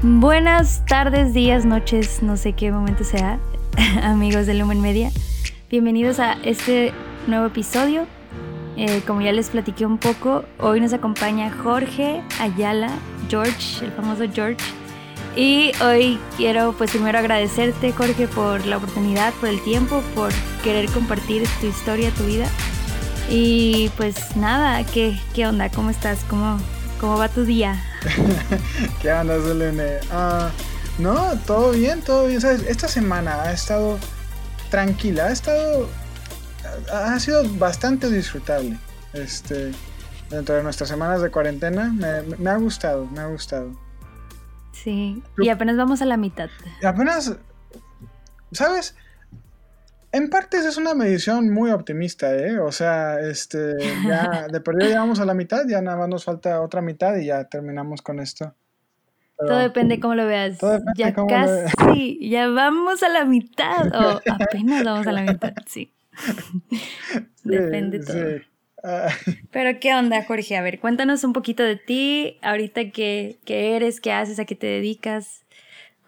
Buenas tardes, días, noches, no sé qué momento sea, amigos de Lumen Media. Bienvenidos a este nuevo episodio. Eh, como ya les platiqué un poco, hoy nos acompaña Jorge Ayala, George, el famoso George. Y hoy quiero pues primero agradecerte Jorge por la oportunidad, por el tiempo, por querer compartir tu historia, tu vida. Y pues nada, ¿qué, qué onda? ¿Cómo estás? ¿Cómo, cómo va tu día? ¿Qué onda, Selene? Ah, no, todo bien, todo bien. ¿Sabes? Esta semana ha estado tranquila, ha estado. Ha sido bastante disfrutable. Este. Dentro de nuestras semanas de cuarentena, me, me ha gustado, me ha gustado. Sí, y apenas vamos a la mitad. Apenas. ¿Sabes? En partes es una medición muy optimista, ¿eh? O sea, este, ya de perdido ya vamos a la mitad, ya nada más nos falta otra mitad y ya terminamos con esto. todo depende cómo lo veas. ya casi, ya vamos a la mitad o apenas vamos a la mitad, sí. depende todo. Ah. Pero qué onda, Jorge, a ver, cuéntanos un poquito de ti, ahorita qué, qué eres, qué haces, a qué te dedicas.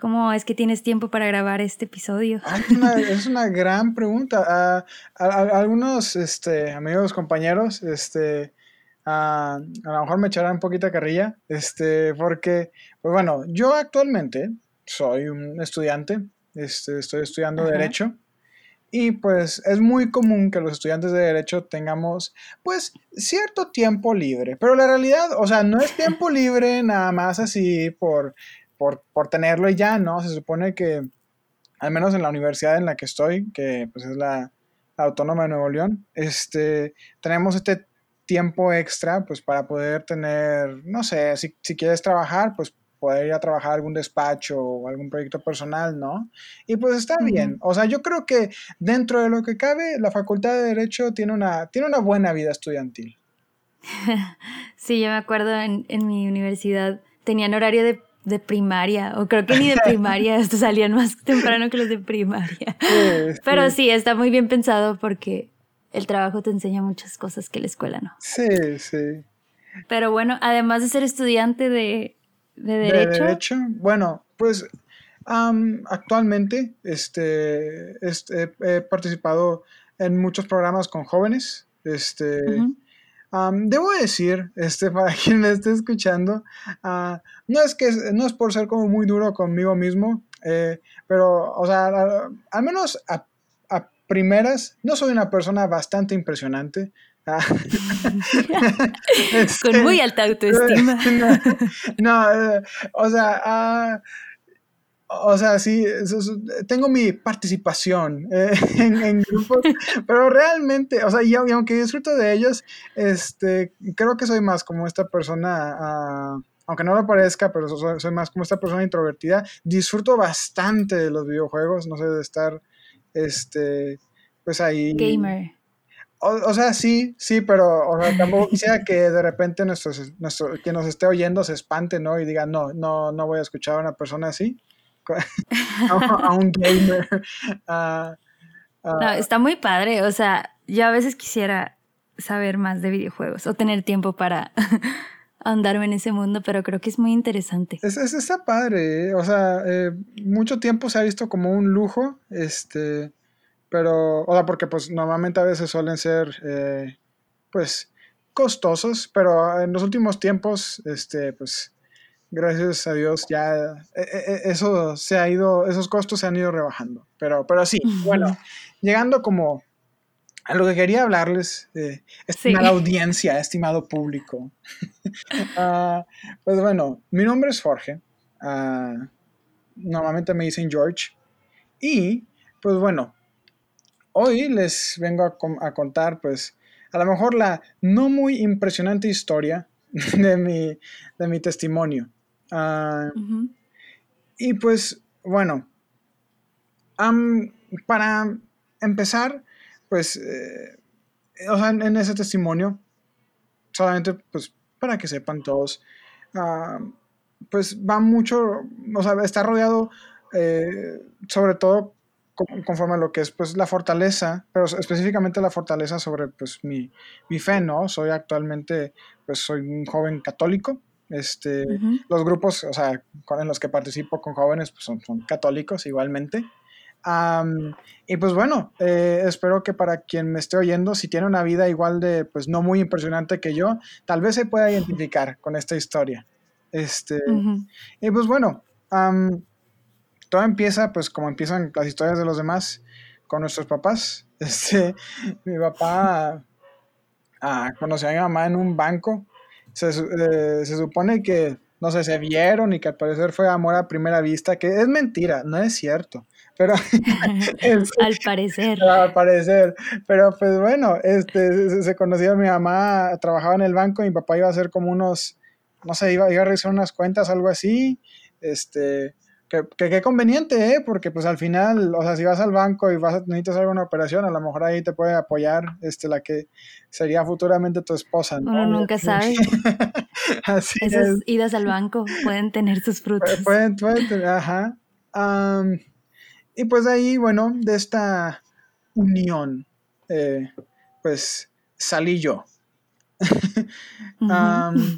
¿Cómo es que tienes tiempo para grabar este episodio? Ah, es, una, gran pregunta. algunos este, amigos, compañeros, este, a lo mejor me echarán un poquito de carrilla, este, porque, pues bueno, yo actualmente soy un estudiante, este, estoy estudiando Derecho. Y pues es muy común que los estudiantes de derecho tengamos pues cierto tiempo libre, pero la realidad, o sea, no es tiempo libre nada más así por por, tenerlo y ya, ¿no? Se supone que, al menos en la universidad en la que estoy, que pues es la, Autónoma de Nuevo León, este, tenemos este tiempo extra, pues para poder tener, no sé, si, quieres trabajar, pues poder ir a trabajar algún despacho o algún proyecto personal, ¿no? Y pues está bien. O sea, yo creo que dentro de lo que cabe, la Facultad de Derecho tiene una, tiene una buena vida estudiantil. Sí, yo me acuerdo en, en mi universidad tenían horario de de primaria, o creo que ni de primaria, estos salían más temprano que los de primaria. Pero sí, está muy bien pensado porque el trabajo te enseña muchas cosas que la escuela no. Sí, sí. Pero bueno, además de ser estudiante de, derecho. derecho, bueno, pues actualmente este, este, he participado en muchos programas con jóvenes. Este, debo decir, este, para quien me esté escuchando, ah, no es que no es por ser como muy duro conmigo mismo, eh, pero, o sea, al menos a, primeras, no soy una persona bastante impresionante. Ah, Con muy alta autoestima. no, eh, o sea, ah, o sea, sí, tengo mi participación eh, en, grupos, pero realmente, o sea, y, aunque disfruto de ellos, este, creo que soy más como esta persona, ah, aunque no lo parezca, pero soy, más como esta persona introvertida. Disfruto bastante de los videojuegos, no sé, de estar, este, pues ahí. Gamer. O, sea, sí, sí, pero o sea, tampoco quisiera que de repente nuestro, nuestro, que nos esté oyendo se espante, ¿no? Y diga, no, no, no voy a escuchar a una persona así. a, un gamer. no, está muy padre. O sea, yo a veces quisiera saber más de videojuegos o tener tiempo para andarme en ese mundo, pero creo que es muy interesante. Es, está padre, ¿eh? o sea, eh, mucho tiempo se ha visto como un lujo, este, pero, o sea, porque pues normalmente a veces suelen ser, eh, pues, costosos, pero en los últimos tiempos, este, pues, gracias a Dios ya eh, eh, eh, eso se ha ido, esos costos se han ido rebajando. Pero, pero sí, bueno, llegando como a lo que quería hablarles, estimada audiencia, estimado público. Ah, pues bueno, mi nombre es Jorge. Ah, normalmente me dicen George. Y, pues bueno, hoy les vengo a, a, contar, pues, a lo mejor la no muy impresionante historia de mi, de mi testimonio. Ah, y pues, bueno, para empezar, pues, eh, o sea, en, ese testimonio, solamente pues para que sepan todos, pues va mucho, o sea, está rodeado eh, sobre todo conforme a lo que es pues la fortaleza, pero específicamente la fortaleza sobre pues mi, mi fe, ¿no? Soy actualmente, pues soy un joven católico, Este, Los grupos, o sea, con, en los que participo con jóvenes pues son, son católicos igualmente. y pues bueno, eh, espero que para quien me esté oyendo, si tiene una vida igual de, pues no muy impresionante que yo, tal vez se pueda identificar con esta historia. Este, Y pues bueno, todo empieza pues como empiezan las historias de los demás con nuestros papás. Este, mi papá ah, conoció a mi mamá en un banco. Se, eh, se, supone que, no sé, se vieron y que al parecer fue amor a primera vista, que es mentira, no es cierto. Pero al parecer. Al parecer. Pero pues bueno, este, se, conocía mi mamá, trabajaba en el banco, mi papá iba a hacer como unos, no sé, iba, iba a realizar unas cuentas, algo así. Este, que, qué conveniente, ¿eh? Porque pues al final, o sea, si vas al banco y vas a, necesitas alguna operación, a lo mejor ahí te puede apoyar este, la que sería futuramente tu esposa. ¿no? Uno nunca sabe. Así Esas idas al banco pueden tener sus frutos. Pueden, pueden tener, ajá. y pues ahí, bueno, de esta unión, eh, pues salí yo.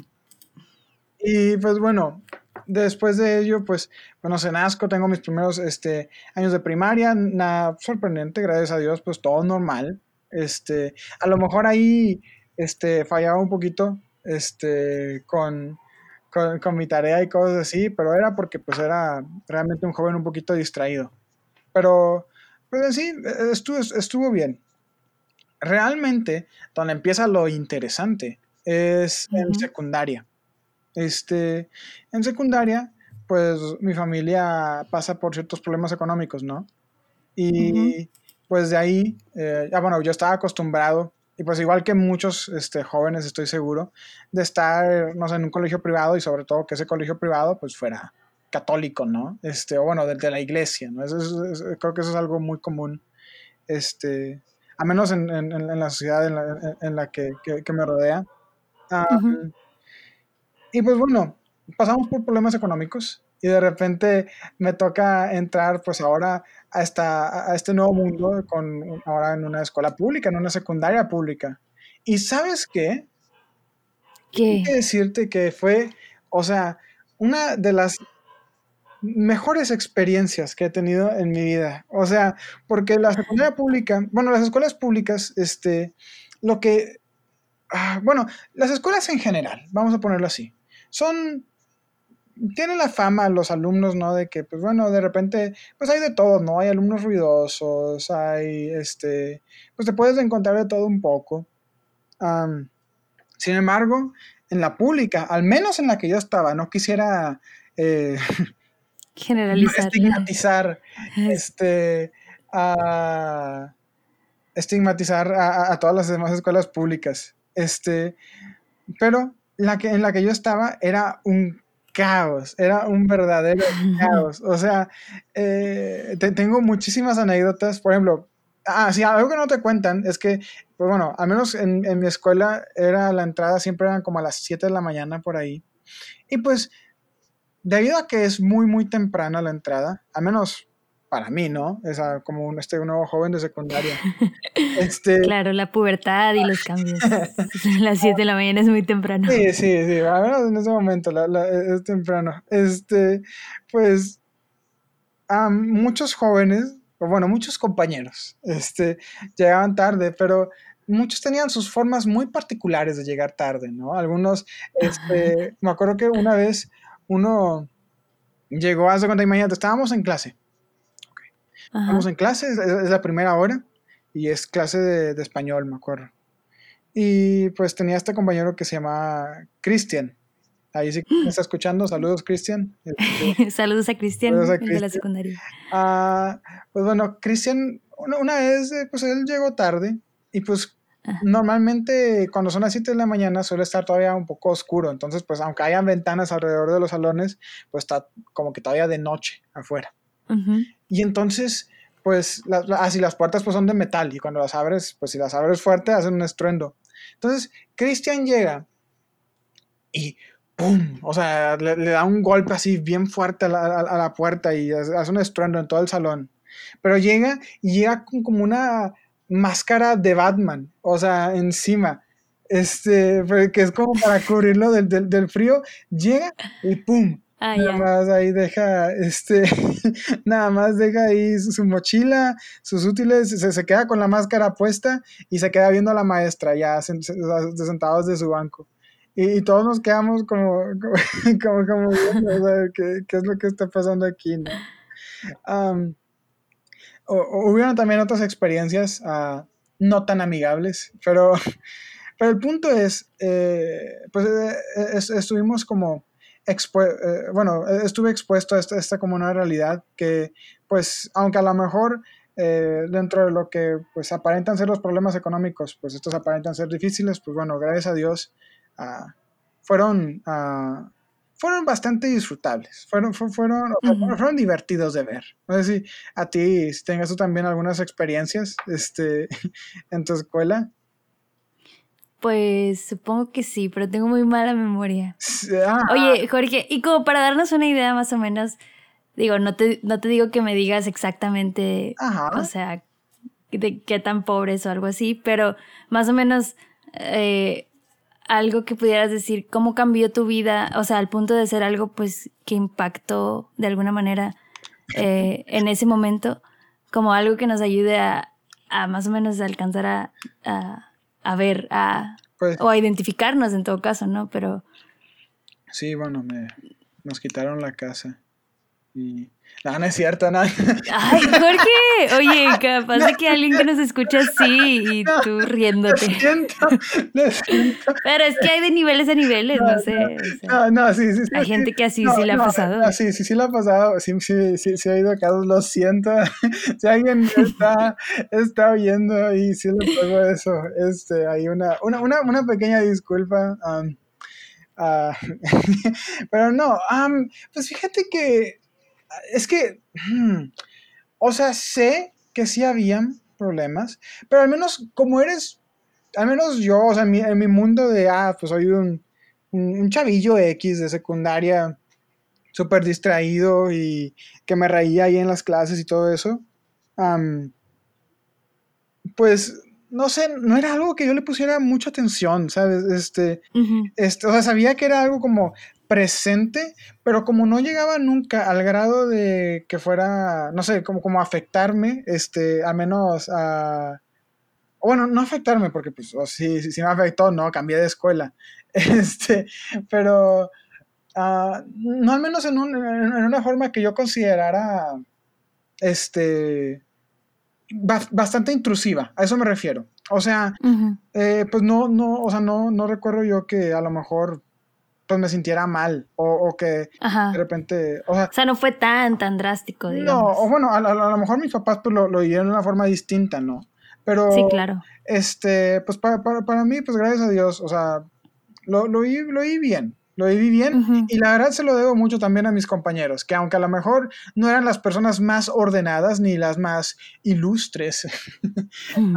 y pues bueno, después de ello, pues, bueno, se nazco, tengo mis primeros este, años de primaria, nada sorprendente, gracias a Dios, pues todo normal. Este, a lo mejor ahí este, fallaba un poquito este, con, con, mi tarea y cosas así, pero era porque pues era realmente un joven un poquito distraído. Pero, pues en sí, estuvo, estuvo bien. Realmente, donde empieza lo interesante es en secundaria. Este, en secundaria, pues mi familia pasa por ciertos problemas económicos, ¿no? Y pues de ahí, eh, ya bueno, yo estaba acostumbrado, y pues igual que muchos este, jóvenes, estoy seguro, de estar, no sé, en un colegio privado y sobre todo que ese colegio privado pues fuera católico, ¿no? Este, o bueno, de, la iglesia, ¿no? Eso creo que eso es algo muy común, este, a menos en, la sociedad en la, que, me rodea. Y pues bueno, pasamos por problemas económicos y de repente me toca entrar pues ahora a, esta, a este nuevo mundo con ahora en una escuela pública, en una secundaria pública. ¿Y sabes qué? ¿Qué? que decirte que fue, o sea, una de las mejores experiencias que he tenido en mi vida. O sea, porque la secundaria pública, bueno, las escuelas públicas, este, lo que, ah, bueno, las escuelas en general, vamos a ponerlo así, son tienen la fama los alumnos, ¿no? De que, pues bueno, de repente, pues hay de todo, ¿no? Hay alumnos ruidosos, hay, este, pues te puedes encontrar de todo un poco. sin embargo, en la pública, al menos en la que yo estaba, no quisiera eh, generalizar, estigmatizar, este, a, estigmatizar a, a, todas las demás escuelas públicas, este, pero la que, en la que yo estaba era un caos, era un verdadero caos. O sea, eh, tengo muchísimas anécdotas, por ejemplo, ah, sí, algo que no te cuentan es que, pues bueno, al menos en, en mi escuela era la entrada siempre eran como a las 7 de la mañana por ahí. Y pues, debido a que es muy, muy temprana la entrada, al menos para mí, ¿no? Es como un, este, nuevo joven de secundaria. Este, claro, la pubertad y los cambios. las 7 de la mañana es muy temprano. Sí, sí, sí, a menos en ese momento es temprano. Este, pues, a muchos jóvenes, o bueno, muchos compañeros, este, llegaban tarde, pero muchos tenían sus formas muy particulares de llegar tarde, ¿no? Algunos, este, me acuerdo que una vez uno llegó, hace cuenta, imagínate, estábamos en clase Estamos en clase, es, la primera hora y es clase de, español, me acuerdo. Y pues tenía este compañero que se llama Cristian. Ahí sí me está escuchando. Saludos, Cristian. Saludos a Cristian de la secundaria. Ah, pues bueno, Cristian, una, vez, eh, pues él llegó tarde y pues normalmente cuando son las 7 de la mañana suele estar todavía un poco oscuro. Entonces, pues aunque hayan ventanas alrededor de los salones, pues está como que todavía de noche afuera. Y entonces, pues, así las puertas pues son de metal y cuando las abres, pues si las abres fuerte, hacen un estruendo. Entonces, Christian llega y ¡pum! O sea, le, da un golpe así bien fuerte a la, puerta y hace un estruendo en todo el salón. Pero llega y llega con como una máscara de Batman, o sea, encima. este, que es como para cubrirlo del, del, frío, llega y ¡pum! Ah, nada más ahí deja, este, nada más deja ahí su, mochila, sus útiles, se, se, queda con la máscara puesta y se queda viendo a la maestra ya sentados de su banco. Y, todos nos quedamos como, como, como, ¿qué, ¿qué, es lo que está pasando aquí? ¿no? hubieron también otras experiencias uh, no tan amigables, pero, pero el punto es, eh, pues eh, estuvimos como, eh, bueno, estuve expuesto a esta, esta, como una realidad que, pues, aunque a lo mejor dentro de lo que pues aparentan ser los problemas económicos, pues estos aparentan ser difíciles, pues bueno, gracias a Dios uh, fueron uh, fueron bastante disfrutables, fueron, fueron, fueron divertidos de ver. No sé si a ti si tengas tú también algunas experiencias este, en tu escuela. Pues supongo que sí, pero tengo muy mala memoria. Ah. Oye, Jorge, y como para darnos una idea más o menos, digo, no te, no te digo que me digas exactamente, o sea, de qué tan pobres o algo así, pero más o menos eh, algo que pudieras decir, cómo cambió tu vida, o sea, al punto de ser algo pues que impactó de alguna manera eh, en ese momento, como algo que nos ayude a, más o menos alcanzar a, a, ver, a, pues o a identificarnos en todo caso, ¿no? Pero... Sí, bueno, me, nos quitaron la casa y no, no es cierto, no. Ay, Jorge, oye, capaz de que alguien que nos escucha así y tú riéndote. Lo siento, lo siento. Pero es que hay de niveles a niveles, no, sé. no, no, sí, sí, sí. Hay gente que así sí le ha pasado. sí, sí, sí le ha pasado. Sí, sí, sí, sí ha ido casos, lo siento. si alguien está, está oyendo y sí le pasó eso, este, hay una, una, una, una pequeña disculpa. Um, uh, pero no, um, pues fíjate que es que, hmm, o sea, sé que sí habían problemas, pero al menos como eres, al menos yo, o sea, en mi, mundo de, ah, pues soy un, un, chavillo X de secundaria, súper distraído y que me reía ahí en las clases y todo eso, pues no sé, no era algo que yo le pusiera mucha atención, ¿sabes? Este, este, o sea, sabía que era algo como presente, pero como no llegaba nunca al grado de que fuera, no sé, como, como afectarme, este, a menos a... Bueno, no afectarme, porque pues sí, sí, me afectó, no, cambié de escuela. Este, pero uh, no al menos en, un, en, una forma que yo considerara, este, bastante intrusiva, a eso me refiero. O sea, eh, pues no, no, o sea, no, no recuerdo yo que a lo mejor pues me sintiera mal o, que de repente... O sea, no fue tan, tan drástico, digamos. No, o bueno, a, lo mejor mis papás pues lo, lo vivieron de una forma distinta, ¿no? Pero... Sí, claro. Este, pues para, para, mí, pues gracias a Dios, o sea, lo, lo, vi, lo vi bien, lo viví bien y la verdad se lo debo mucho también a mis compañeros, que aunque a lo mejor no eran las personas más ordenadas ni las más ilustres, uh,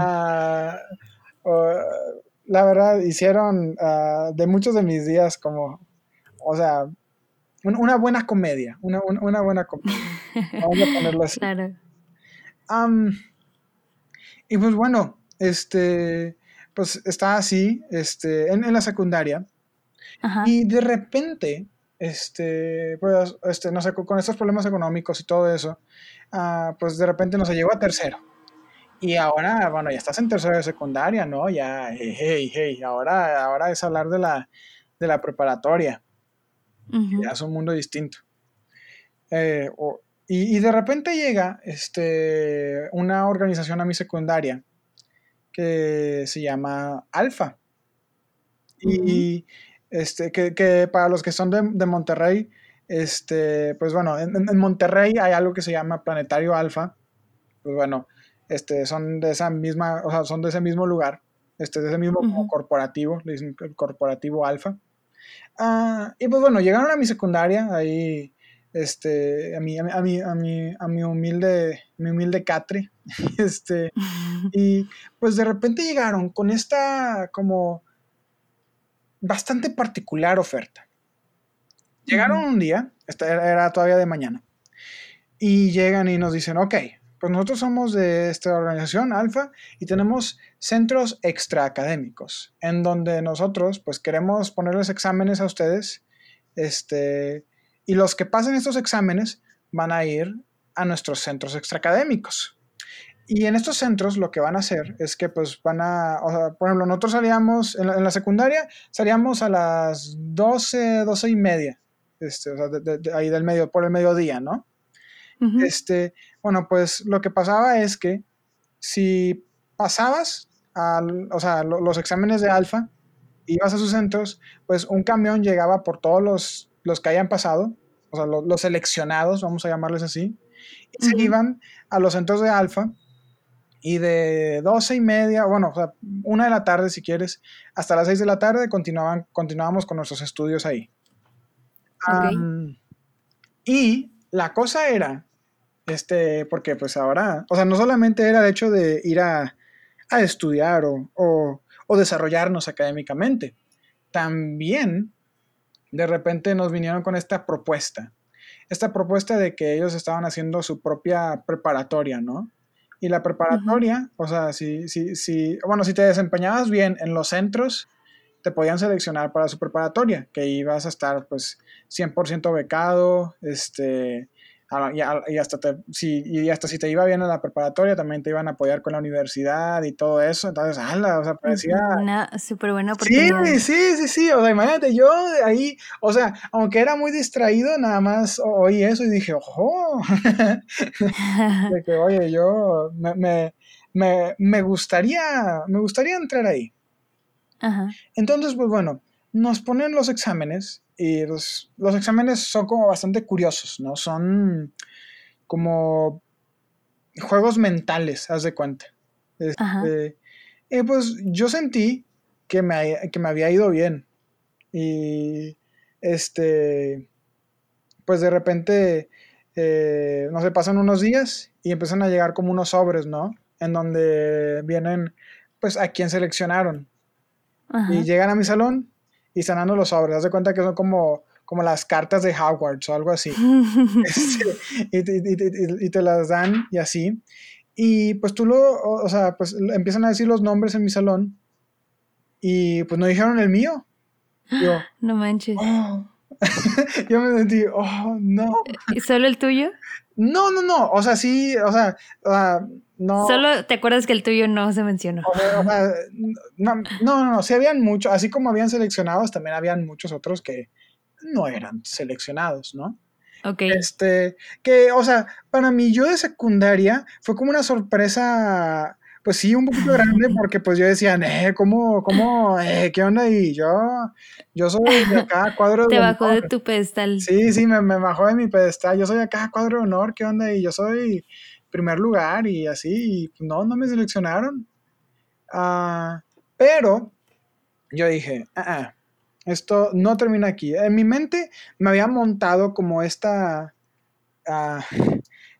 la verdad, hicieron uh, de muchos de mis días como, o sea, una buena comedia, una, una buena comedia. Vamos a ponerlo así. Claro. y pues bueno, este, pues estaba así, este, en, en la secundaria. Y de repente, este, pues, este, no sé, con estos problemas económicos y todo eso, uh, pues de repente nos llegó a tercero. Y ahora, bueno, ya estás en tercero de secundaria, ¿no? Ya, hey, hey, ahora, ahora es hablar de la, de la preparatoria. Ya es un mundo distinto. Eh, y, y, de repente llega este, una organización a mi secundaria que se llama Alfa. Y este, que, que, para los que son de, de Monterrey, este, pues bueno, en, en, Monterrey hay algo que se llama Planetario Alfa. Pues bueno, este, son de esa misma, o sea, son de ese mismo lugar, este, de ese mismo corporativo, el corporativo alfa. Ah, y pues bueno, llegaron a mi secundaria, ahí, este, a mi, a mi, a mi, a mi humilde, mi humilde catre, este, y pues de repente llegaron con esta como bastante particular oferta. Llegaron un día, era todavía de mañana, y llegan y nos dicen, ok, pues nosotros somos de esta organización Alfa y tenemos centros extraacadémicos en donde nosotros pues queremos ponerles exámenes a ustedes este, y los que pasen estos exámenes van a ir a nuestros centros extraacadémicos. Y en estos centros lo que van a hacer es que pues van a, o sea, por ejemplo, nosotros salíamos en la, secundaria, salíamos a las 12, 12 y media, este, o sea, de, ahí del medio, por el mediodía, ¿no? Este, bueno, pues lo que pasaba es que si pasabas o sea, los exámenes de alfa, ibas a sus centros, pues un camión llegaba por todos los, los que hayan pasado, o sea, los, seleccionados, vamos a llamarles así, y se iban a los centros de alfa y de doce y media, bueno, o sea, una de la tarde si quieres, hasta las seis de la tarde continuaban, continuábamos con nuestros estudios ahí. y la cosa era, este, porque pues ahora, o sea, no solamente era el hecho de ir a, a estudiar o, o, o desarrollarnos académicamente, también de repente nos vinieron con esta propuesta. Esta propuesta de que ellos estaban haciendo su propia preparatoria, ¿no? Y la preparatoria, o sea, si, si, si, bueno, si te desempeñabas bien en los centros, te podían seleccionar para su preparatoria, que ibas a estar pues 100% becado, este, Ah, y, hasta te, si, y hasta si te iba bien en la preparatoria, también te iban a apoyar con la universidad y todo eso. Entonces, ala, o sea, parecía. Una súper buena oportunidad. Sí, sí, sí, sí. O sea, imagínate, yo ahí, o sea, aunque era muy distraído, nada más oí eso y dije, ojo. de que, oye, yo me, me, me, me, gustaría, me gustaría entrar ahí. Ajá. Entonces, pues bueno, nos ponen los exámenes y los, exámenes son como bastante curiosos, ¿no? Son como juegos mentales, haz de cuenta. Este, y pues yo sentí que me, que me había ido bien. Y este, pues de repente, eh, no sé, pasan unos días y empiezan a llegar como unos sobres, ¿no? En donde vienen, pues, a quién seleccionaron. Y llegan a mi salón y están dando los sobres. Haz de cuenta que son como, como las cartas de Hogwarts o algo así. Este, y, te las dan y así. Y pues tú lo, o, sea, pues empiezan a decir los nombres en mi salón y pues no dijeron el mío. Yo, no manches. Oh". yo me sentí, oh, no. ¿Y solo el tuyo? No, no, no. O sea, sí, o sea, no. Solo te acuerdas que el tuyo no se mencionó. O sea, no, no, no, no, sí habían muchos, así como habían seleccionados, también habían muchos otros que no eran seleccionados, ¿no? Ok. Este, que, o sea, para mí yo de secundaria fue como una sorpresa pues sí, un poquito grande porque pues yo decía, eh, ¿cómo, cómo, eh, qué onda? Y yo, yo soy de acá, cuadro de Te bajó de tu pedestal. Sí, sí, me, me, bajó de mi pedestal. Yo soy acá, cuadro de honor, ¿qué onda? Y yo soy primer lugar y así, y no, no me seleccionaron. Ah, pero yo dije, ah, ah, esto no termina aquí. En mi mente me había montado como esta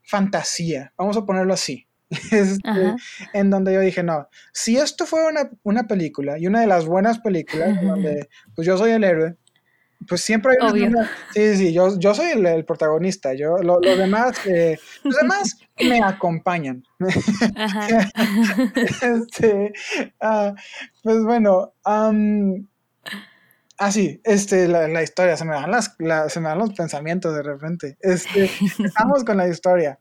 fantasía, vamos a ponerlo así este, en donde yo dije, no, si esto fue una, película y una de las buenas películas, donde pues yo soy el héroe, pues siempre hay una... Sí, sí, yo, yo soy el, protagonista, yo, lo, los demás, eh, los demás me acompañan. este, uh, pues bueno, así, este, la, historia, se me, dan las, se me dan los pensamientos de repente. Este, estamos con la historia.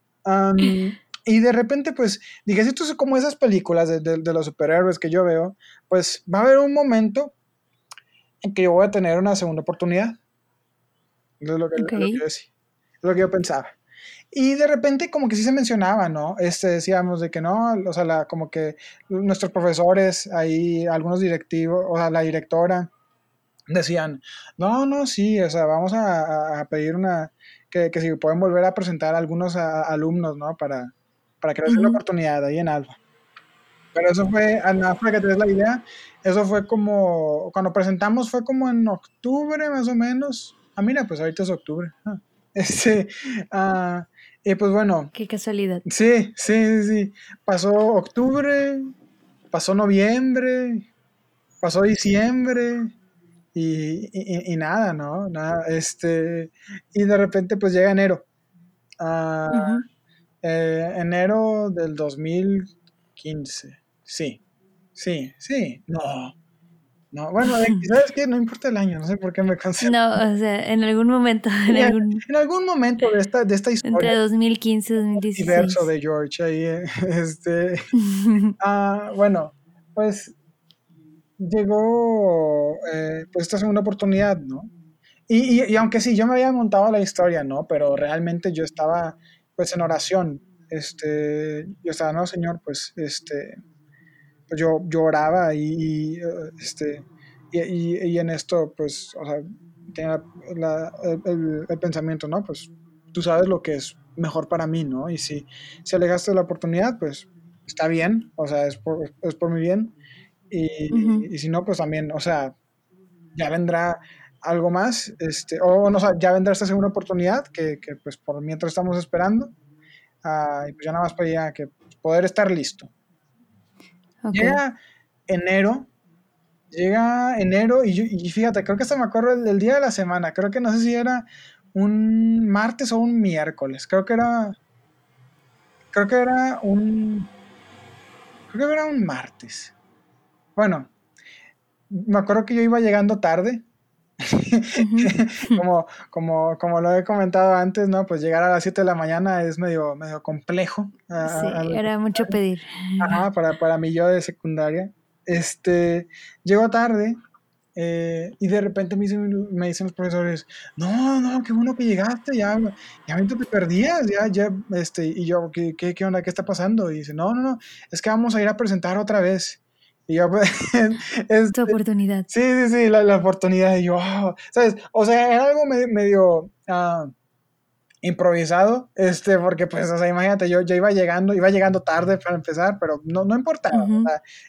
Y de repente, pues, dije, si esto es como esas películas de, los superhéroes que yo veo, pues va a haber un momento en que yo voy a tener una segunda oportunidad. Es lo que, yo Es lo que yo pensaba. Y de repente como que sí se mencionaba, ¿no? Este, decíamos de que no, o sea, la, como que nuestros profesores, ahí algunos directivos, o sea, la directora, decían, no, no, sí, o sea, vamos a, pedir una, que, que, si pueden volver a presentar a algunos alumnos, ¿no? Para, para que les den la oportunidad ahí en Alba. Pero eso fue, nada para que te des la idea, eso fue como, cuando presentamos fue como en octubre más o menos. Ah, mira, pues ahorita es octubre. Ah, este, ah, y pues bueno. Qué casualidad. Sí, sí, sí. Pasó octubre, pasó noviembre, pasó diciembre y, y, nada, ¿no? Nada, este, y de repente pues llega enero. Ah, Eh, enero del 2015. Sí, sí, sí, no. No, bueno, ¿sabes qué? No importa el año, no sé por qué me concentro. No, o sea, en algún momento. En, algún, en algún momento de esta, de esta historia. Entre 2015 y 2016. Diverso de George ahí, eh, este. ah, bueno, pues llegó eh, pues esta segunda oportunidad, ¿no? Y, y, y, aunque sí, yo me había montado la historia, ¿no? Pero realmente yo estaba pues en oración. Este, yo estaba, no, Señor, pues este, pues yo, lloraba y, este, y, y, en esto, pues, o sea, tenía el, el, pensamiento, ¿no? Pues tú sabes lo que es mejor para mí, ¿no? Y si, si alegaste la oportunidad, pues está bien, o sea, es por, es por mi bien. Y, y, si no, pues también, o sea, ya vendrá algo más, este, o no, o sea, ya vendrá esta segunda oportunidad que, que pues por mientras estamos esperando, uh, y pues ya nada más para que poder estar listo. Llega enero, llega enero y, fíjate, creo que hasta me acuerdo del, día de la semana, creo que no sé si era un martes o un miércoles, creo que era, creo que era un, creo que era un martes. Bueno, me acuerdo que yo iba llegando tarde. como, como, como lo he comentado antes, ¿no? Pues llegar a las 7 de la mañana es medio, medio complejo. sí, era mucho pedir. Ajá, para, para mi yo de secundaria. Este, llego tarde eh, y de repente me dicen, me dicen los profesores, no, no, qué bueno que llegaste, ya, ya te perdías, ya, ya, este, y yo, ¿qué, qué, qué onda? ¿Qué está pasando? Y dice, no, no, no, es que vamos a ir a presentar otra vez. Y yo, pues, es, tu oportunidad. Sí, sí, sí, la, la oportunidad. Y yo, ¿sabes? O sea, era algo medio, uh, improvisado, este, porque pues, o sea, imagínate, yo ya iba llegando, iba llegando tarde para empezar, pero no, no importaba.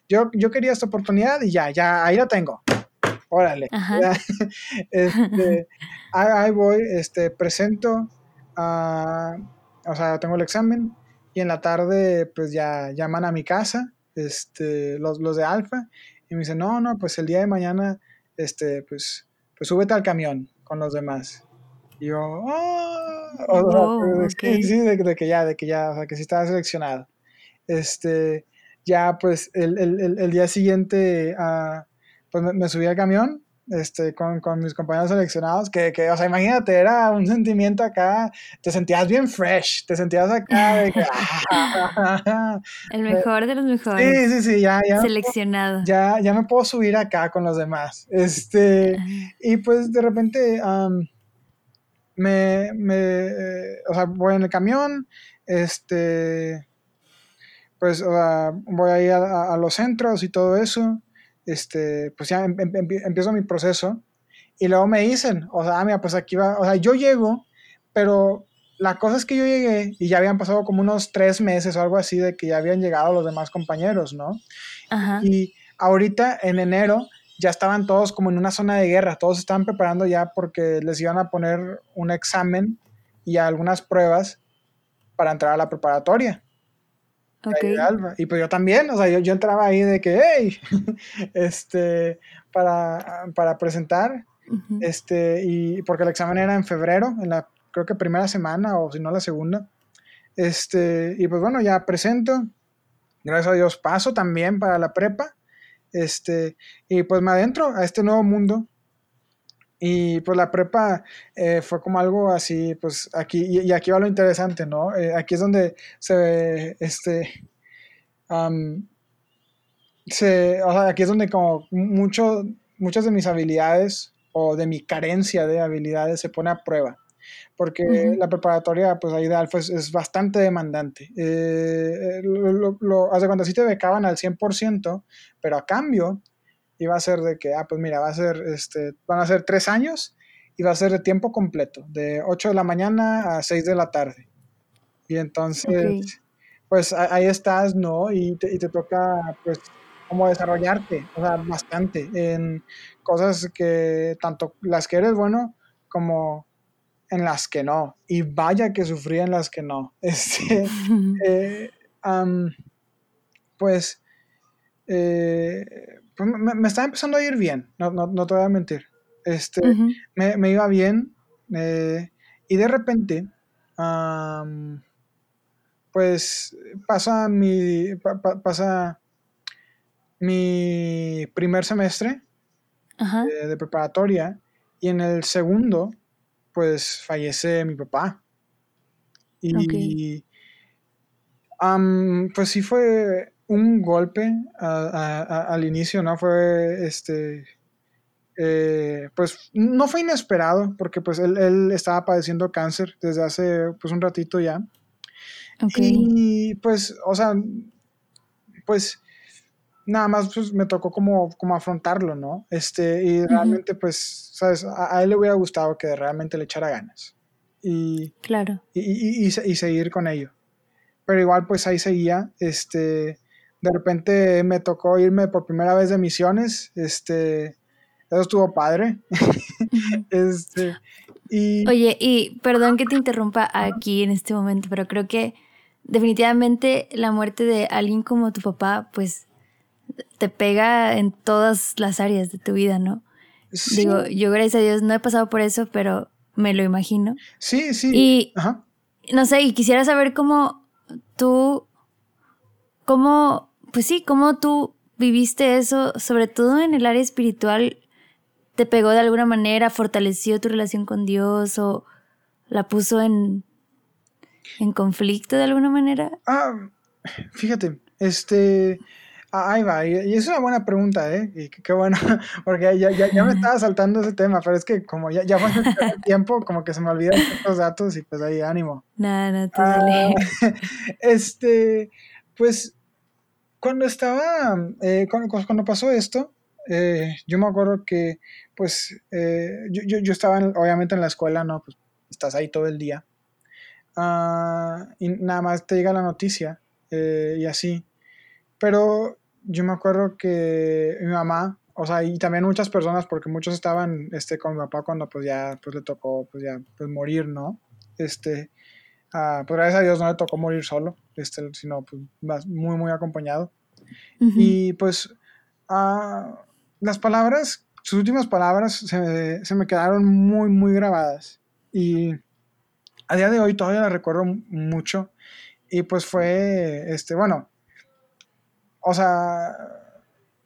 yo, yo quería esta oportunidad y ya, ya, ahí la tengo. Órale. este, ahí, voy, este, presento, uh, o sea, tengo el examen y en la tarde, pues ya llaman a mi casa este, los, los de Alfa, y me dicen, no, no, pues el día de mañana, este, pues, pues súbete al camión con los demás. Y yo, oh, sí, sí de, que ya, de que ya, o sea, que sí estaba seleccionado. Este, ya, pues, el, el, el día siguiente, uh, pues me, me, subí al camión este, con, con, mis compañeros seleccionados, que, que, o sea, imagínate, era un sentimiento acá, te sentías bien fresh, te sentías acá de que, El mejor de los mejores. Sí, sí, sí, ya, ya. Seleccionado. Ya, ya me puedo subir acá con los demás. Este, y pues de repente, um, me, me, o sea, voy en el camión, este, pues, o sea, voy a ir a, a los centros y todo eso este, pues ya em, em, empiezo mi proceso y luego me dicen, o sea, ah, mira, pues aquí va, o sea, yo llego, pero la cosa es que yo llegué y ya habían pasado como unos tres meses o algo así de que ya habían llegado los demás compañeros, ¿no? Y ahorita en enero ya estaban todos como en una zona de guerra, todos estaban preparando ya porque les iban a poner un examen y algunas pruebas para entrar a la preparatoria. Y pues yo también, o sea, yo, yo entraba ahí de que, hey, este, para, para presentar, este, y porque el examen era en febrero, en la, creo que primera semana, o si no la segunda, este, y pues bueno, ya presento, gracias a Dios paso también para la prepa, este, y pues me adentro a este nuevo mundo, y pues la prepa eh, fue como algo así, pues aquí, y, aquí va lo interesante, ¿no? Eh, aquí es donde se ve, este, se, o sea, aquí es donde como mucho, muchas de mis habilidades o de mi carencia de habilidades se pone a prueba. Porque la preparatoria, pues ahí de Alfa es, bastante demandante. Eh, lo, lo, hace cuando sí te becaban al 100%, pero a cambio iba a ser de que, ah, pues mira, va a ser, este, van a ser tres años y va a ser de tiempo completo, de 8 de la mañana a 6 de la tarde. Y entonces, pues ahí estás, ¿no? Y te, y te toca, pues, como desarrollarte, o sea, bastante en cosas que, tanto las que eres bueno como en las que no. Y vaya que sufrí en las que no. Este, eh, pues, eh, pues, me, me, estaba empezando a ir bien, no, no, no te voy a mentir. Este, me, me, iba bien eh, y de repente, um, pues pasa mi, pasa mi primer semestre De, preparatoria y en el segundo, pues fallece mi papá. Y pues sí fue un golpe al inicio, ¿no? Fue este. Eh, pues no fue inesperado, porque pues él, estaba padeciendo cáncer desde hace pues un ratito ya. Y pues, o sea, pues nada más pues me tocó como, como afrontarlo, ¿no? Este, y realmente pues, ¿sabes? A, él le hubiera gustado que realmente le echara ganas. Y, claro. Y, y, seguir con ello. Pero igual pues ahí seguía, este, de repente me tocó irme por primera vez de misiones, este, eso estuvo padre. este, y... Oye, y perdón que te interrumpa aquí en este momento, pero creo que definitivamente la muerte de alguien como tu papá, pues te pega en todas las áreas de tu vida, ¿no? Digo, yo gracias a Dios no he pasado por eso, pero me lo imagino. Sí, sí. Y no sé, y quisiera saber cómo tú, cómo, pues sí, cómo tú viviste eso, sobre todo en el área espiritual, te pegó de alguna manera, fortaleció tu relación con Dios o la puso en, en conflicto de alguna manera? Ah, fíjate, este, ah, ahí va, y, es una buena pregunta, ¿eh? Y qué bueno, porque ya, ya, ya, me estaba saltando ese tema, pero es que como ya, ya fue el tiempo, como que se me olvidan estos datos y pues ahí ánimo. Nada, no, te ah, Este, pues, cuando estaba, eh, cuando, pasó esto, eh, yo me acuerdo que, pues, eh, yo, yo, yo, estaba obviamente en la escuela, ¿no? Pues estás ahí todo el día. Ah, y nada más te llega la noticia eh, y así. Pero yo me acuerdo que mi mamá, o sea, y también muchas personas, porque muchos estaban este, con mi papá cuando pues ya pues le tocó pues ya pues morir, ¿no? Este, uh, pues gracias a Dios no le tocó morir solo, este, sino pues muy, muy acompañado. Y pues uh, las palabras, sus últimas palabras se, se me quedaron muy, muy grabadas. Y a día de hoy todavía la recuerdo mucho. Y pues fue, este, bueno, o sea,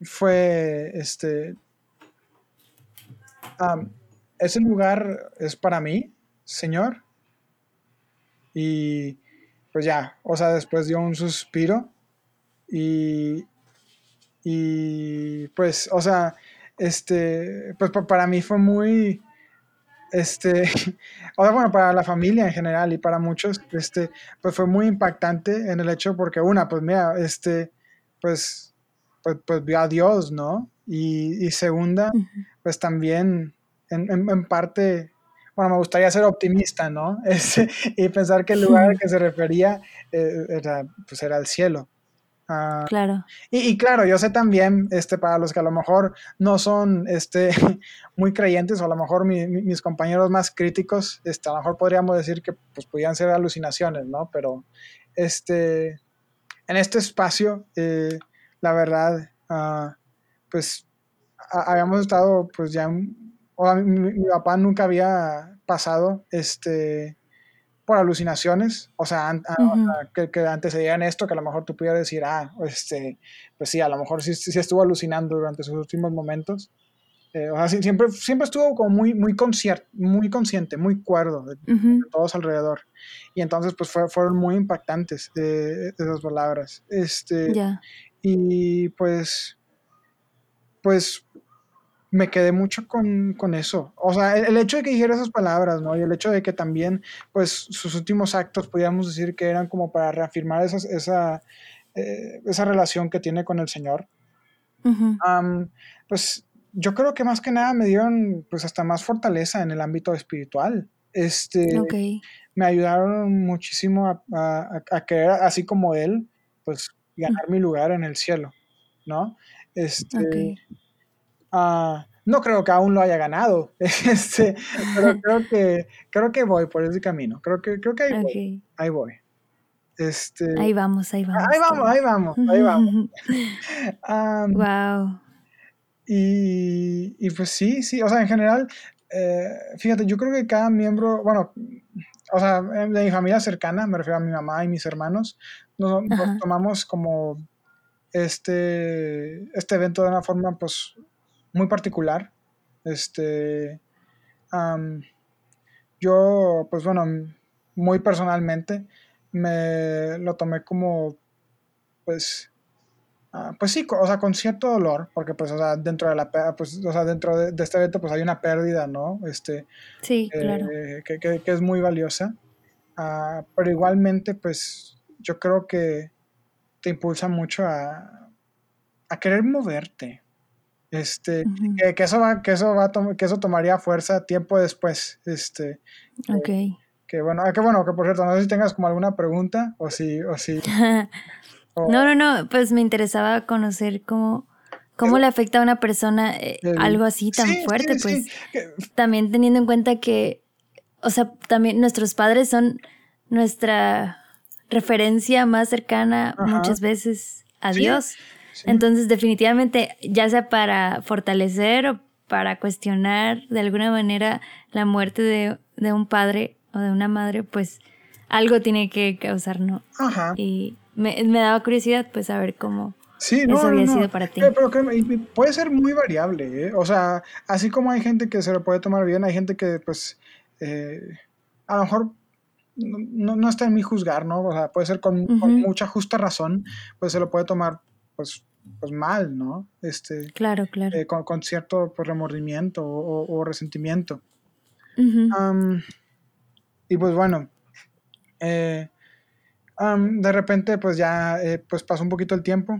fue, este, ese lugar es para mí, Señor. Y pues ya, o sea, después dio un suspiro y, y pues, o sea, este, pues para mí fue muy, este, o sea, bueno, para la familia en general y para muchos, este, pues fue muy impactante en el hecho porque una, pues mira, este, pues, pues, pues vio a Dios, ¿no? Y, y segunda, pues también en, en, parte, bueno, me gustaría ser optimista, ¿no? Este, y pensar que el lugar al que se refería eh, era, pues era el cielo. Ah, claro. Y, claro, yo sé también, este, para los que a lo mejor no son este, muy creyentes, o a lo mejor mis compañeros más críticos, este, a lo mejor podríamos decir que pues, podían ser alucinaciones, ¿no? Pero este, en este espacio, eh, la verdad, uh, pues habíamos estado, pues ya, o mi, mi, papá nunca había pasado, este, por alucinaciones, o sea, que, que, antecedían esto, que a lo mejor tú pudieras decir, ah, este, pues sí, a lo mejor sí, sí estuvo alucinando durante sus últimos momentos. Eh, o sea, siempre, siempre estuvo como muy, muy, muy consciente, muy cuerdo de, todos alrededor. Y entonces, pues fueron muy impactantes de, esas palabras. Este, Y pues, pues me quedé mucho con, con eso. O sea, el, hecho de que dijera esas palabras, ¿no? Y el hecho de que también, pues, sus últimos actos, podríamos decir que eran como para reafirmar esa, esa, eh, esa relación que tiene con el Señor. pues yo creo que más que nada me dieron, pues, hasta más fortaleza en el ámbito espiritual. Este, Me ayudaron muchísimo a, a, a, querer, así como Él, pues, ganar mi lugar en el cielo, ¿no? Este, Ah, no creo que aún lo haya ganado, este, pero creo que, creo que voy por ese camino. Creo que, creo que ahí voy. Ahí voy. Este, ahí vamos, ahí vamos. Ahí vamos, ahí vamos, ahí vamos. wow. Y, y, pues sí, sí, o sea, en general, eh, fíjate, yo creo que cada miembro, bueno, o sea, de mi familia cercana, me refiero a mi mamá y mis hermanos, nos, tomamos como este, este evento de una forma pues muy particular. Este, yo, pues bueno, muy personalmente me lo tomé como, pues, ah, pues sí, o sea, con cierto dolor, porque pues, o sea, dentro de la, pues, o sea, dentro de, este evento, pues hay una pérdida, ¿no? Este, sí, claro. Eh, que, que, es muy valiosa, ah, pero igualmente, pues, yo creo que te impulsa mucho a, a querer moverte, este, que, eso va, que eso va, que eso tomaría fuerza tiempo después, este. Ok. que bueno, ah, que bueno, que por cierto, no sé si tengas como alguna pregunta o si, o si. No, no, no, pues me interesaba conocer cómo, cómo le afecta a una persona eh, algo así tan fuerte, pues también teniendo en cuenta que, o sea, también nuestros padres son nuestra referencia más cercana muchas veces a Dios. Entonces, definitivamente, ya sea para fortalecer o para cuestionar de alguna manera la muerte de, un padre o de una madre, pues algo tiene que causar, ¿no? Ajá. Y me, daba curiosidad, pues, saber cómo, eso había sido para ti. Pero, puede ser muy variable, ¿eh? O sea, así como hay gente que se lo puede tomar bien, hay gente que, pues, eh, a lo mejor no, está en mi juzgar, ¿no? O sea, puede ser con, mucha justa razón, pues se lo puede tomar, pues, pues mal, ¿no? Este, claro, claro. Eh, con, cierto pues, remordimiento o, resentimiento. y pues bueno, eh, de repente pues ya eh, pues pasó un poquito el tiempo,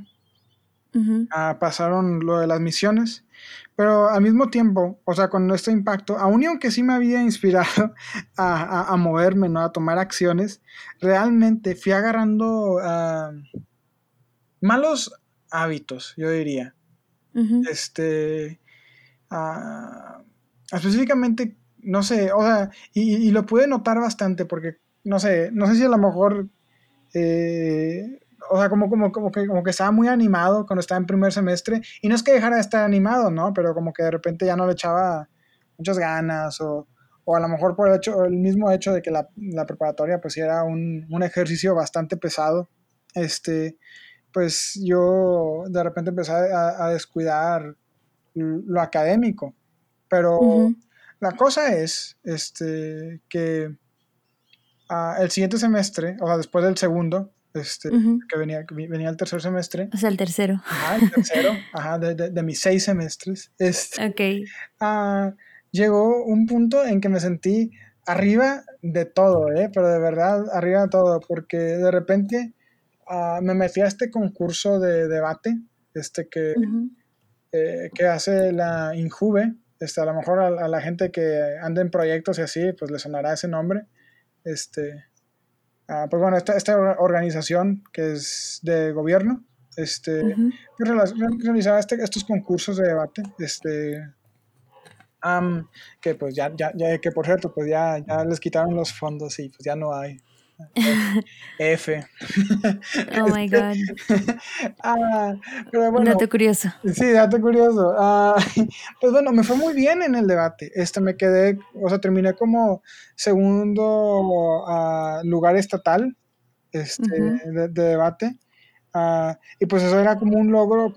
ah, pasaron lo de las misiones, pero al mismo tiempo, o sea, con este impacto, aún y aunque sí me había inspirado a, moverme, ¿no? A tomar acciones, realmente fui agarrando malos hábitos, yo diría. Este. Ah, específicamente, no sé, o sea, y, lo pude notar bastante porque, no sé, no sé si a lo mejor. Eh, o sea, como, como, como, que, como que estaba muy animado cuando estaba en primer semestre. Y no es que dejara de estar animado, ¿no? Pero como que de repente ya no le echaba muchas ganas o, o a lo mejor por el, hecho, el mismo hecho de que la, la preparatoria pues era un, un, ejercicio bastante pesado. Este, pues yo de repente empecé a, descuidar lo académico. Pero la cosa es este, que ah, el siguiente semestre, o sea, después del segundo, este, que venía, venía el tercer semestre. O sea, el tercero. Ajá, el tercero, ajá, de, mis seis semestres. Este, ok. Ah, llegó un punto en que me sentí arriba de todo, ¿eh? Pero de verdad, arriba de todo, porque de repente Ah, me metí a este concurso de debate, este que, eh, que hace la Injuve. Este, a lo mejor a, la gente que anda en proyectos y así, pues le sonará ese nombre. Este, ah, pues bueno, esta, esta, organización que es de gobierno, este, realizaba este, estos concursos de debate, este, que pues ya, ya, ya, que por cierto, pues ya, ya les quitaron los fondos y pues ya no hay. F. Oh my God. ah, pero bueno, dato curioso. Sí, dato curioso. Ah, pues bueno, me fue muy bien en el debate. Este me quedé, o sea, terminé como segundo uh, lugar estatal este, de, debate. Uh, y pues eso era como un logro.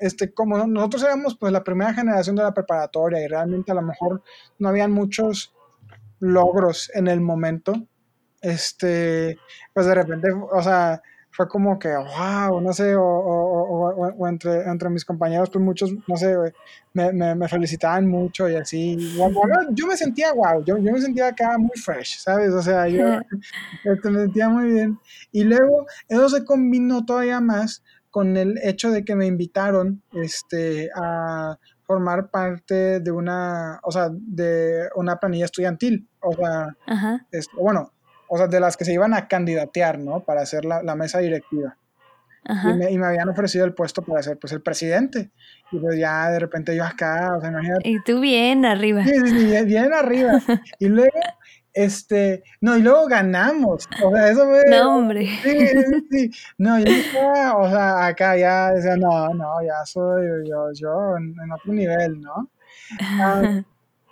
Este, como nosotros éramos pues la primera generación de la preparatoria y realmente a lo mejor no habían muchos logros en el momento este, pues de repente, o sea, fue como que, wow, no sé, o, o, o, entre, entre mis compañeros, pues muchos, no sé, me, me, me felicitaban mucho y así. yo me sentía wow, yo, yo me sentía acá muy fresh, ¿sabes? O sea, yo este, me sentía muy bien. Y luego eso se combinó todavía más con el hecho de que me invitaron este, a formar parte de una, o sea, de una planilla estudiantil. O sea, bueno, o sea, de las que se iban a candidatear, ¿no? Para hacer la, la mesa directiva. Y me, y me, habían ofrecido el puesto para ser pues el presidente. Y pues ya de repente yo acá, o sea, imagínate. Y tú bien arriba. Sí, sí, bien, arriba. y luego, este, no, y luego ganamos. O sea, eso fue. No, hombre. Sí, sí, sí. No, yo o sea, acá ya decía, no, no, ya soy yo, yo en, otro nivel, ¿no? Ah,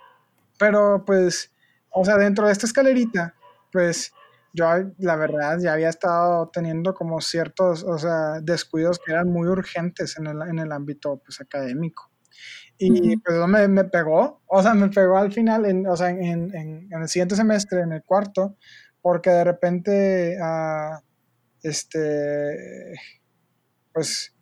pero pues o sea, dentro de esta escalerita, pues yo la verdad ya había estado teniendo como ciertos, o sea, descuidos que eran muy urgentes en el, en el ámbito pues académico. Y pues eso me, me, pegó, o sea, me pegó al final, en, o sea, en, en, en el siguiente semestre, en el cuarto, porque de repente, uh, este, pues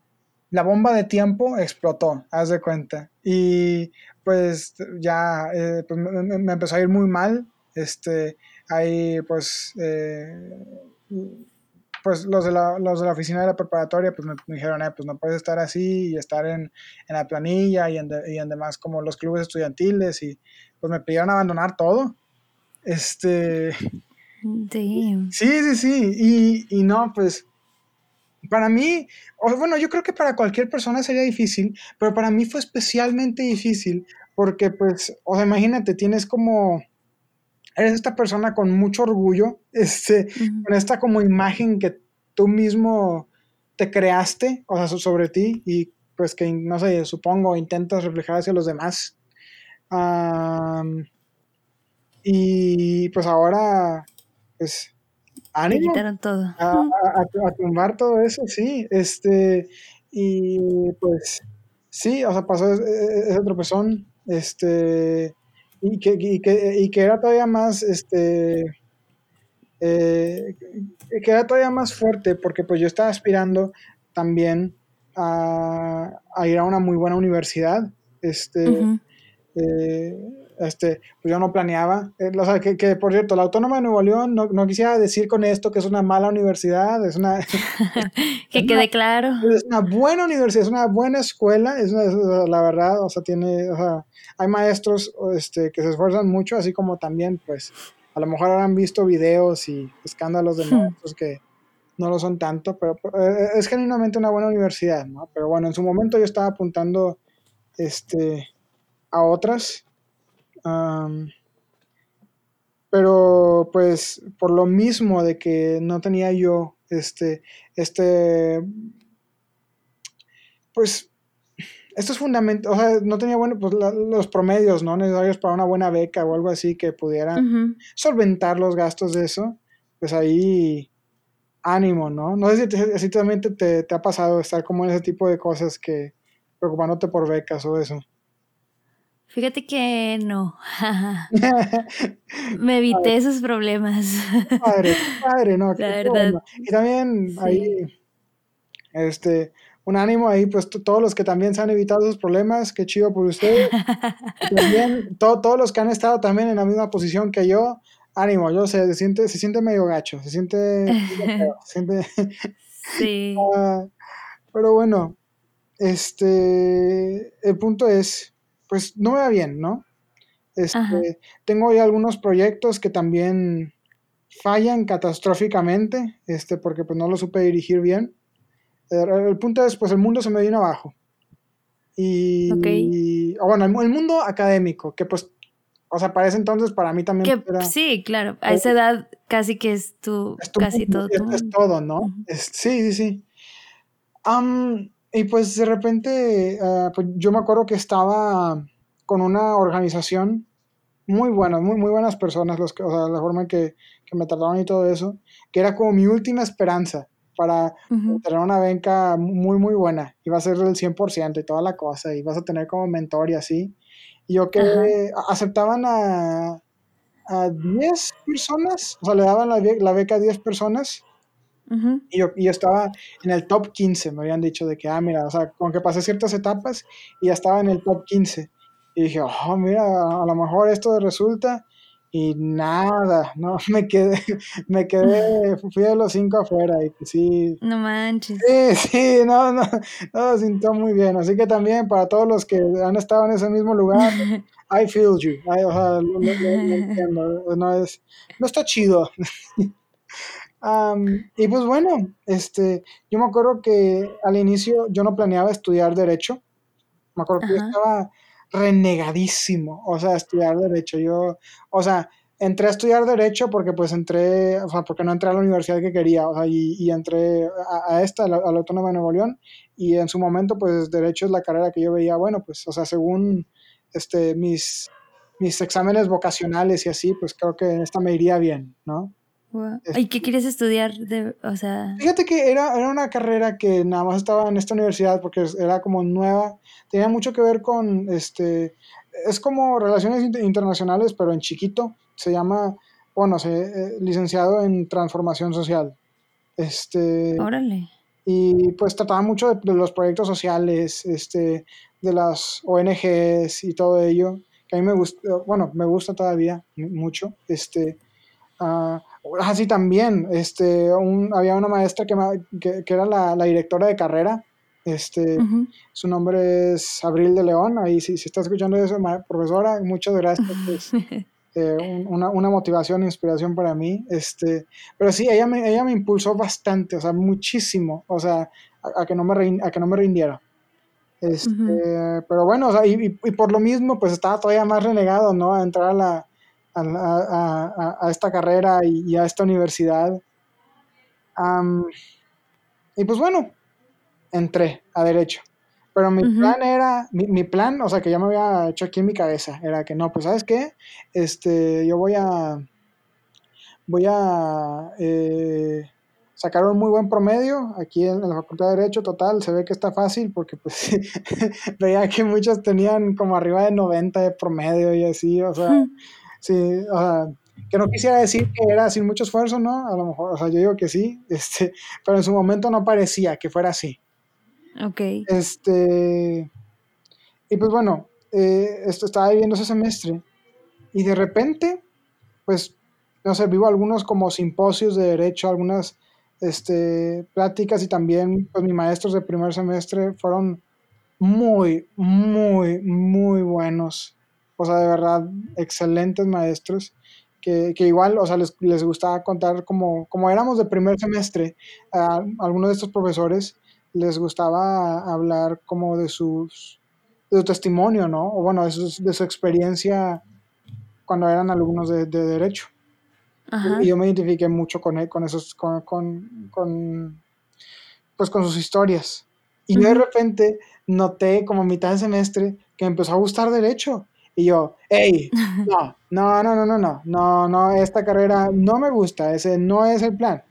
la bomba de tiempo explotó, haz de cuenta. Y pues ya eh, pues me, me, empezó a ir muy mal. Este, ahí pues eh, pues los de, la, los de la oficina de la preparatoria pues me, me dijeron, eh, pues no puedes estar así y estar en, en la planilla y en, de, y en demás como los clubes estudiantiles y pues me pidieron abandonar todo. Este... Damn. Sí, sí, sí. Y, y no, pues para mí, bueno, yo creo que para cualquier persona sería difícil, pero para mí fue especialmente difícil porque pues, o sea, imagínate, tienes como eres esta persona con mucho orgullo, este, uh -huh. con esta como imagen que tú mismo te creaste, o sea, sobre ti, y pues que, no sé, supongo, intentas reflejar hacia los demás. Um, y pues ahora, pues, ánimo. todo. A, a, a, tumbar todo eso, sí. Este, y pues, sí, o sea, pasó ese, ese tropezón, este y que, y que, y que era todavía más, este, eh, que era todavía más fuerte porque pues yo estaba aspirando también a, a ir a una muy buena universidad, este, uh -huh. eh, este, pues yo no planeaba, eh, o sea, que, que, por cierto, la Autónoma de Nuevo León, no, no, quisiera decir con esto que es una mala universidad, es una... que quede una, claro. Es una buena universidad, es una buena escuela, es, una, es la verdad, o sea, tiene, o sea, hay maestros este, que se esfuerzan mucho, así como también, pues, a lo mejor habrán visto videos y escándalos de maestros que no lo son tanto, pero eh, es genuinamente una buena universidad, ¿no? Pero bueno, en su momento yo estaba apuntando este, a otras, Um, pero pues por lo mismo de que no tenía yo este, este, pues estos fundamentos, o sea, no tenía bueno, pues la, los promedios, ¿no? Necesarios para una buena beca o algo así que pudieran uh -huh. solventar los gastos de eso, pues ahí ánimo, ¿no? No sé si, te, si también te, te, te ha pasado estar como en ese tipo de cosas que preocupándote por becas o eso. Fíjate que no. Me evité esos problemas. Padre, padre, no. La verdad. Y también sí. ahí, este, un ánimo ahí, pues todos los que también se han evitado esos problemas, qué chido por ustedes. también to todos los que han estado también en la misma posición que yo, ánimo, yo sé, se siente, se siente medio gacho, se siente, se siente sí. Uh, pero bueno, este, el punto es, pues no me va bien, ¿no? Este, tengo ya algunos proyectos que también fallan catastróficamente, este, porque pues no lo supe dirigir bien. El, el punto es, pues el mundo se me vino abajo. Y, okay. y oh, bueno, el, el, mundo académico, que pues, o sea, para ese entonces para mí también que, era, Sí, claro, a esa edad casi que es tu, es tu casi mundo, todo. Es, es, todo, ¿no? Uh -huh. es, sí, sí, sí. Um, y pues de repente, uh, pues yo me acuerdo que estaba con una organización muy buena, muy, muy buenas personas, los que, o sea, la forma en que, que, me trataron y todo eso, que era como mi última esperanza para uh -huh. tener una beca muy, muy buena. Iba a ser del 100% y toda la cosa, y vas a tener como mentor y así. Y yo que uh -huh. aceptaban a, a 10 personas, o sea, le daban la, la beca a 10 personas Uh -huh. y, yo, y, yo, estaba en el top 15, me habían dicho de que, ah, mira, o sea, como que pasé ciertas etapas y ya estaba en el top 15. Y dije, oh, mira, a lo mejor esto resulta. Y nada, no, me quedé, me quedé, fui de los cinco afuera y sí. No manches. Sí, sí, no, no, no, sintió muy bien. Así que también para todos los que han estado en ese mismo lugar, I feel you. I, o sea, lo, lo, lo, no, es, no está chido. Um, y pues bueno, este, yo me acuerdo que al inicio yo no planeaba estudiar derecho. Me acuerdo que yo estaba renegadísimo, o sea, estudiar derecho. Yo, o sea, entré a estudiar derecho porque pues entré, o sea, porque no entré a la universidad que quería, o sea, y, y entré a, a, esta, a la, a la Autónoma de Nuevo León, y en su momento pues derecho es la carrera que yo veía, bueno, pues, o sea, según este, mis mis exámenes vocacionales y así, pues creo que esta me iría bien, ¿no? ¿Y qué quieres estudiar? De, o sea... Fíjate que era, era una carrera que nada más estaba en esta universidad porque era como nueva. Tenía mucho que ver con, este, es como relaciones internacionales, pero en chiquito. Se llama, bueno, se, eh, licenciado en transformación social. Este, Órale. Y pues trataba mucho de, los proyectos sociales, este, de las ONGs y todo ello. Que a mí me gusta, bueno, me gusta todavía mucho. Este, uh, Así también, este, había una maestra que, que, era la, directora de carrera, este, su nombre es Abril de León, ahí si, si está escuchando eso, profesora, muchas gracias, pues, eh, una, una, motivación, inspiración para mí, este, pero sí, ella me, ella me impulsó bastante, o sea, muchísimo, o sea, a, que, no me a que no me rindiera. Este, Pero bueno, o sea, y, y, por lo mismo, pues estaba todavía más renegado, ¿no? A entrar a la, a, esta carrera y, a esta universidad. y pues bueno, entré a derecho. Pero mi plan era, mi, plan, o sea, que ya me había hecho aquí en mi cabeza, era que no, pues sabes qué, este, yo voy a, voy a eh, sacar un muy buen promedio aquí en, la Facultad de Derecho, total, se ve que está fácil porque pues veía que muchos tenían como arriba de 90 de promedio y así, o sea, Sí, o sea, que no quisiera decir que era sin mucho esfuerzo, ¿no? A lo mejor, o sea, yo digo que sí, este, pero en su momento no parecía que fuera así. Ok. Este, y pues bueno, eh, esto, estaba viviendo ese semestre y de repente, pues, no sé, vivo algunos como simposios de derecho, algunas este, pláticas y también, pues, mis maestros de primer semestre fueron muy, muy, muy buenos o sea, de verdad, excelentes maestros. Que, que, igual, o sea, les, les, gustaba contar como, como éramos de primer semestre, a algunos de estos profesores les gustaba hablar como de, sus, de su testimonio, ¿no? O bueno, de su, de su experiencia cuando eran alumnos de, de derecho. Y yo me identifiqué mucho con, con esos, con, con, con, pues con sus historias. Y de repente noté como a mitad de semestre que me empezó a gustar derecho. Y yo, hey, no, no, no, no, no, no, no, no, esta carrera no me gusta, ese no es el plan.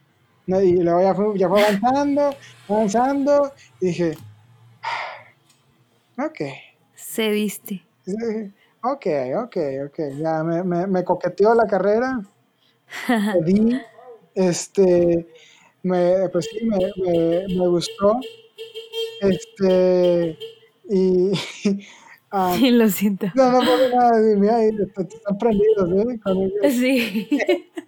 y luego ya fue, ya fue avanzando, avanzando, y dije, ok. Se viste. Ok, ok, ok, ya me, me, me coqueteó la carrera, di, este, me, pues sí, me, me, me gustó, este, y Ah, sí, lo siento. No, no puedo nada, mira, están prendidos, ¿eh? Con el, sí.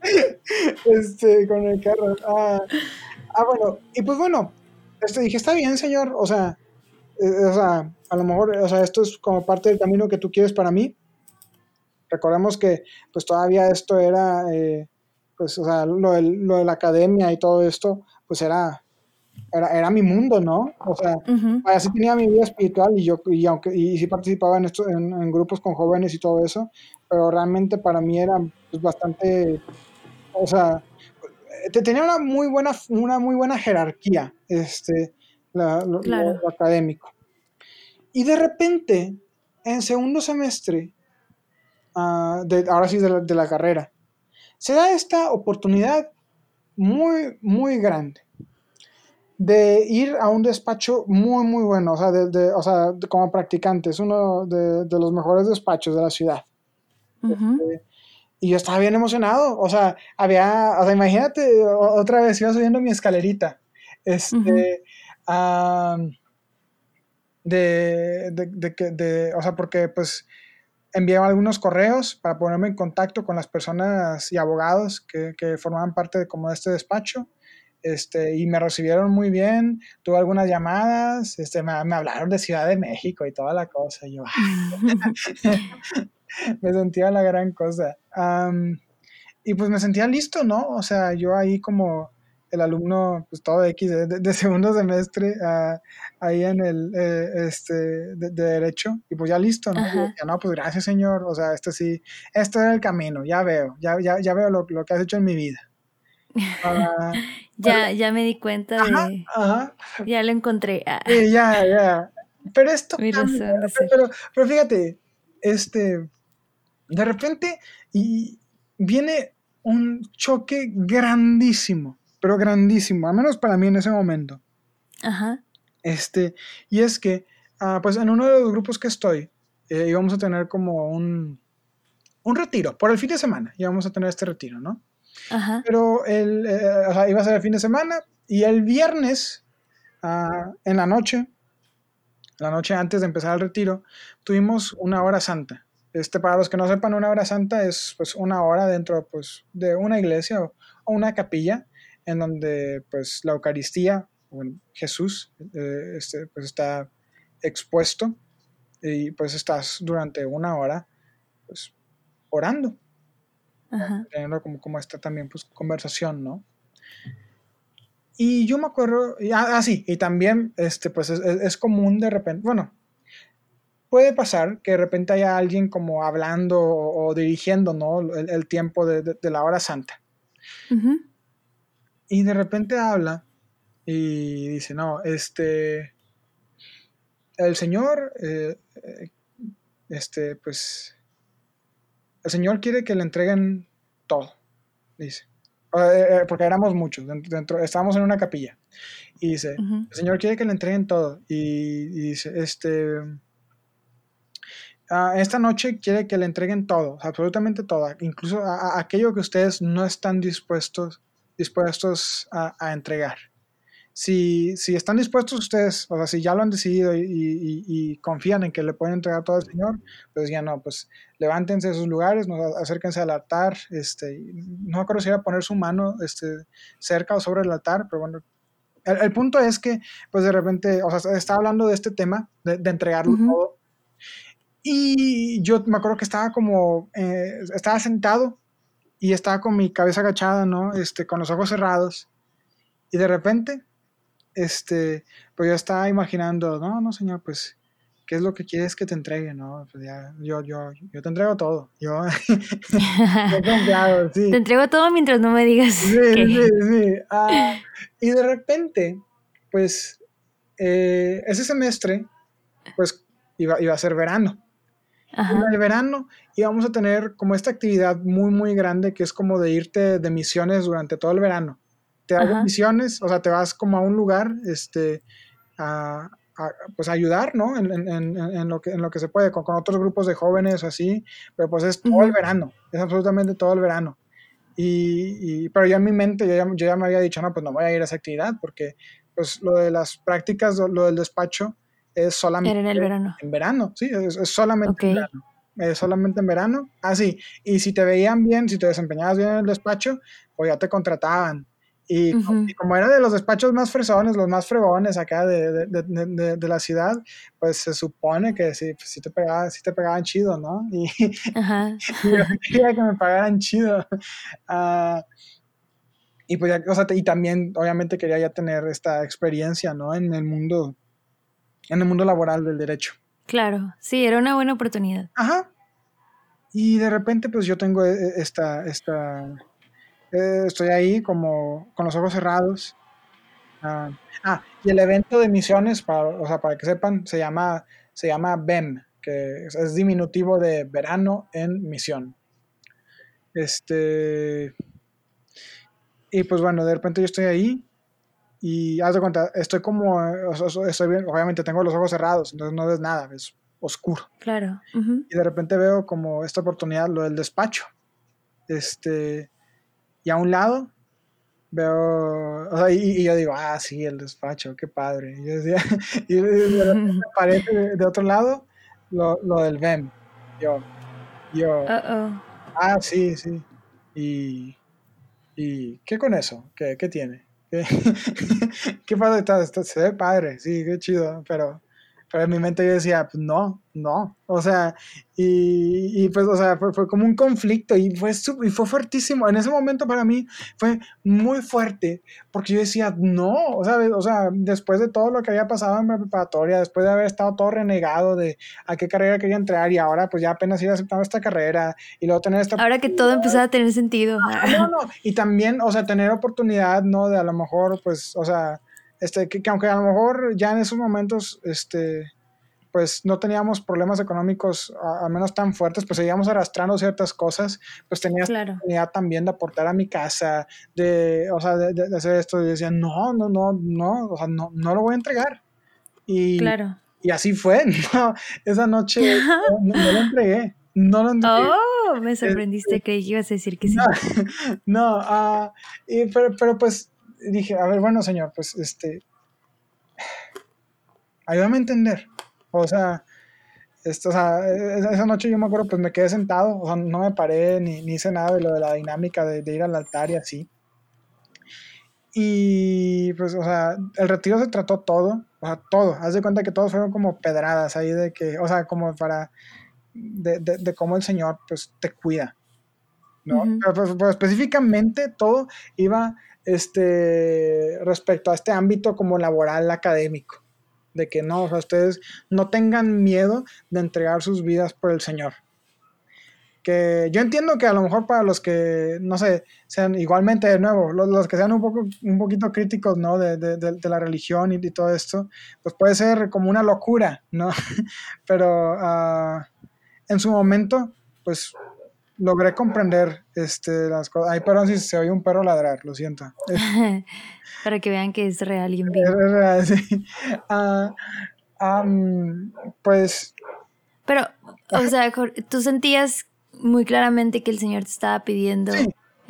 este, con el carro. Ah, ah, bueno, y pues bueno, este, dije, está bien, señor, o sea, eh, o sea, a lo mejor, o sea, esto es como parte del camino que tú quieres para mí. Recordemos que, pues todavía esto era, eh, pues, o sea, lo, lo de la academia y todo esto, pues era era, era mi mundo, ¿no? O sea, así tenía mi vida espiritual y yo, y aunque, y sí participaba en, esto, en, grupos con jóvenes y todo eso, pero realmente para mí era pues, bastante, o sea, tenía una muy buena, una muy buena jerarquía, este, lo, académico. Y de repente, en segundo semestre, uh, de, ahora sí de la, de la carrera, se da esta oportunidad muy, muy grande de ir a un despacho muy, muy bueno, o sea, de, o sea como practicante, es uno de, los mejores despachos de la ciudad. Este, y yo estaba bien emocionado, o sea, había, o sea, imagínate, otra vez iba subiendo mi escalerita, este, de, de, de, o sea, porque pues enviaba algunos correos para ponerme en contacto con las personas y abogados que, que formaban parte de como de este despacho este, y me recibieron muy bien, tuve algunas llamadas, este, me, hablaron de Ciudad de México y toda la cosa, y yo me sentía la gran cosa. y pues me sentía listo, ¿no? O sea, yo ahí como el alumno, pues todo X de, segundo semestre, ah, ahí en el, eh, este, de, Derecho, y pues ya listo, ¿no? Ya no, pues gracias señor, o sea, esto sí, esto es el camino, ya veo, ya, ya, ya veo lo, lo que has hecho en mi vida. Ah, ya, ya me di cuenta de. Ya lo encontré. Ah. ya, ya. Pero esto. pero, pero, fíjate, este. De repente y viene un choque grandísimo, pero grandísimo, al menos para mí en ese momento. Ajá. Este, y es que, ah, pues en uno de los grupos que estoy, eh, íbamos a tener como un, un retiro, por el fin de semana, íbamos a tener este retiro, ¿no? Pero el, eh, iba a ser el fin de semana y el viernes, ah, en la noche, la noche antes de empezar el retiro, tuvimos una hora santa. Este, para los que no sepan, una hora santa es pues una hora dentro pues, de una iglesia o, una capilla en donde pues la Eucaristía, Jesús, eh, este, pues está expuesto y pues estás durante una hora pues orando, teniendo como, como esta también pues conversación, ¿no? Y yo me acuerdo, ah, ah, sí, y también este, pues es, es común de repente, bueno, puede pasar que de repente haya alguien como hablando o, dirigiendo, ¿no? El, tiempo de, la hora santa. Y de repente habla y dice, no, este, el Señor, eh, eh, este, pues, el Señor quiere que le entreguen todo, dice. Eh, porque éramos muchos, dentro, estábamos en una capilla. Y dice, el Señor quiere que le entreguen todo. y dice, este Ah, esta noche quiere que le entreguen todo, absolutamente todo, incluso a, aquello que ustedes no están dispuestos, dispuestos a, entregar. Si, si, están dispuestos ustedes, o sea, si ya lo han decidido y, confían en que le pueden entregar todo al Señor, pues ya no, pues levántense de sus lugares, acérquense al altar, este, no me acuerdo si a poner su mano este, cerca o sobre el altar, pero bueno, el, punto es que, pues de repente, o sea, está hablando de este tema, de, entregarlo todo, y yo me acuerdo que estaba como, eh, estaba sentado y estaba con mi cabeza agachada, ¿no? Este, con los ojos cerrados. Y de repente, este, pues yo estaba imaginando, no, no, señor, pues, ¿qué es lo que quieres que te entregue, no? Pues ya, yo, yo, yo te entrego todo. Yo, yo sí. Te entrego todo mientras no me digas. Sí, sí, sí. Ah, y de repente, pues, eh, ese semestre, pues, iba, iba a ser verano. En el verano íbamos a tener como esta actividad muy, muy grande que es como de irte de misiones durante todo el verano. Te hago misiones, o sea, te vas como a un lugar, este, a, pues ayudar, ¿no? En, lo que, en lo que se puede, con, otros grupos de jóvenes o así, pero pues es todo el verano, es absolutamente todo el verano. Y, pero ya en mi mente, yo ya, yo ya, me había dicho, no, pues no voy a ir a esa actividad, porque pues lo de las prácticas, lo del despacho, es solamente en el verano. En verano, sí, es, solamente en verano. Es solamente en verano. Ah, sí. Y si te veían bien, si te desempeñabas bien en el despacho, pues ya te contrataban. Y, como era de los despachos más fresones, los más fregones acá de, de, de, la ciudad, pues se supone que sí, pues sí, te, pegaban, sí te pegaban chido, ¿no? Y, Ajá. y yo quería que me pagaran chido. Uh, y pues ya, o sea, y también obviamente quería ya tener esta experiencia, ¿no? En el mundo en el mundo laboral del derecho. Claro, sí, era una buena oportunidad. Ajá. Y de repente, pues yo tengo e, e, esta, esta, eh, estoy ahí como con los ojos cerrados. ah, ah y el evento de misiones, para, o sea, para que sepan, se llama, se llama BEM, que es, diminutivo de verano en misión. Este, y pues bueno, de repente yo estoy ahí y haz de cuenta, estoy como, estoy bien, obviamente tengo los ojos cerrados, entonces no ves nada, es oscuro. Claro. Y de repente veo como esta oportunidad, lo del despacho. Este, y a un lado veo, o sea, y, yo digo, ah, sí, el despacho, qué padre. Y, yo decía, y de aparece de, otro lado lo, lo, del VEM. Yo, yo, ah, sí, sí. Y, y, ¿qué con eso? ¿Qué, qué tiene? ¿Qué padre está, Se ve padre, sí, qué chido, pero, pero en mi mente yo decía, pues no, no, o sea, y, pues, o sea, fue, como un conflicto y fue, y fue fuertísimo. En ese momento para mí fue muy fuerte porque yo decía, no, o sea, o sea, después de todo lo que había pasado en mi preparatoria, después de haber estado todo renegado de a qué carrera quería entrar y ahora pues ya apenas iba aceptando esta carrera y luego tener esta... Ahora que todo empezaba a tener sentido. Ah, no, no, y también, o sea, tener oportunidad, ¿no? De a lo mejor, pues, o sea, este, que, que aunque a lo mejor ya en esos momentos, este pues no teníamos problemas económicos al menos tan fuertes, pues seguíamos arrastrando ciertas cosas, pues tenía la oportunidad también de aportar a mi casa, de, o sea, de, hacer esto, y decían, no, no, no, no, o sea, no, no lo voy a entregar. Y, claro. y así fue, no, esa noche no, lo entregué. No lo entregué. Oh, me sorprendiste, que ibas a decir que sí. No, uh, pero, pero pues dije, a ver, bueno, señor, pues este, ayúdame a entender. O sea, esto, o sea, esa noche yo me acuerdo, pues me quedé sentado, o sea, no me paré ni, ni hice nada de lo de la dinámica de, ir al altar y así. Y pues, o sea, el retiro se trató todo, o sea, todo. Haz de cuenta que todos fueron como pedradas ahí de que, o sea, como para, de, de, cómo el Señor, pues, te cuida. ¿no? pero, pues, pues, específicamente todo iba, este, respecto a este ámbito como laboral, académico de que no, o sea, ustedes no tengan miedo de entregar sus vidas por el Señor. Que yo entiendo que a lo mejor para los que, no sé, sean igualmente de nuevo, los, que sean un, poco, un poquito críticos, ¿no? De, de, la religión y, todo esto, pues puede ser como una locura, ¿no? Pero uh, en su momento, pues logré comprender este, las cosas. Ay, perdón si se oye un perro ladrar, lo siento. Para que vean que es real y en vivo. Es real, sí. Ah, pues. Pero, o sea, tú sentías muy claramente que el Señor te estaba pidiendo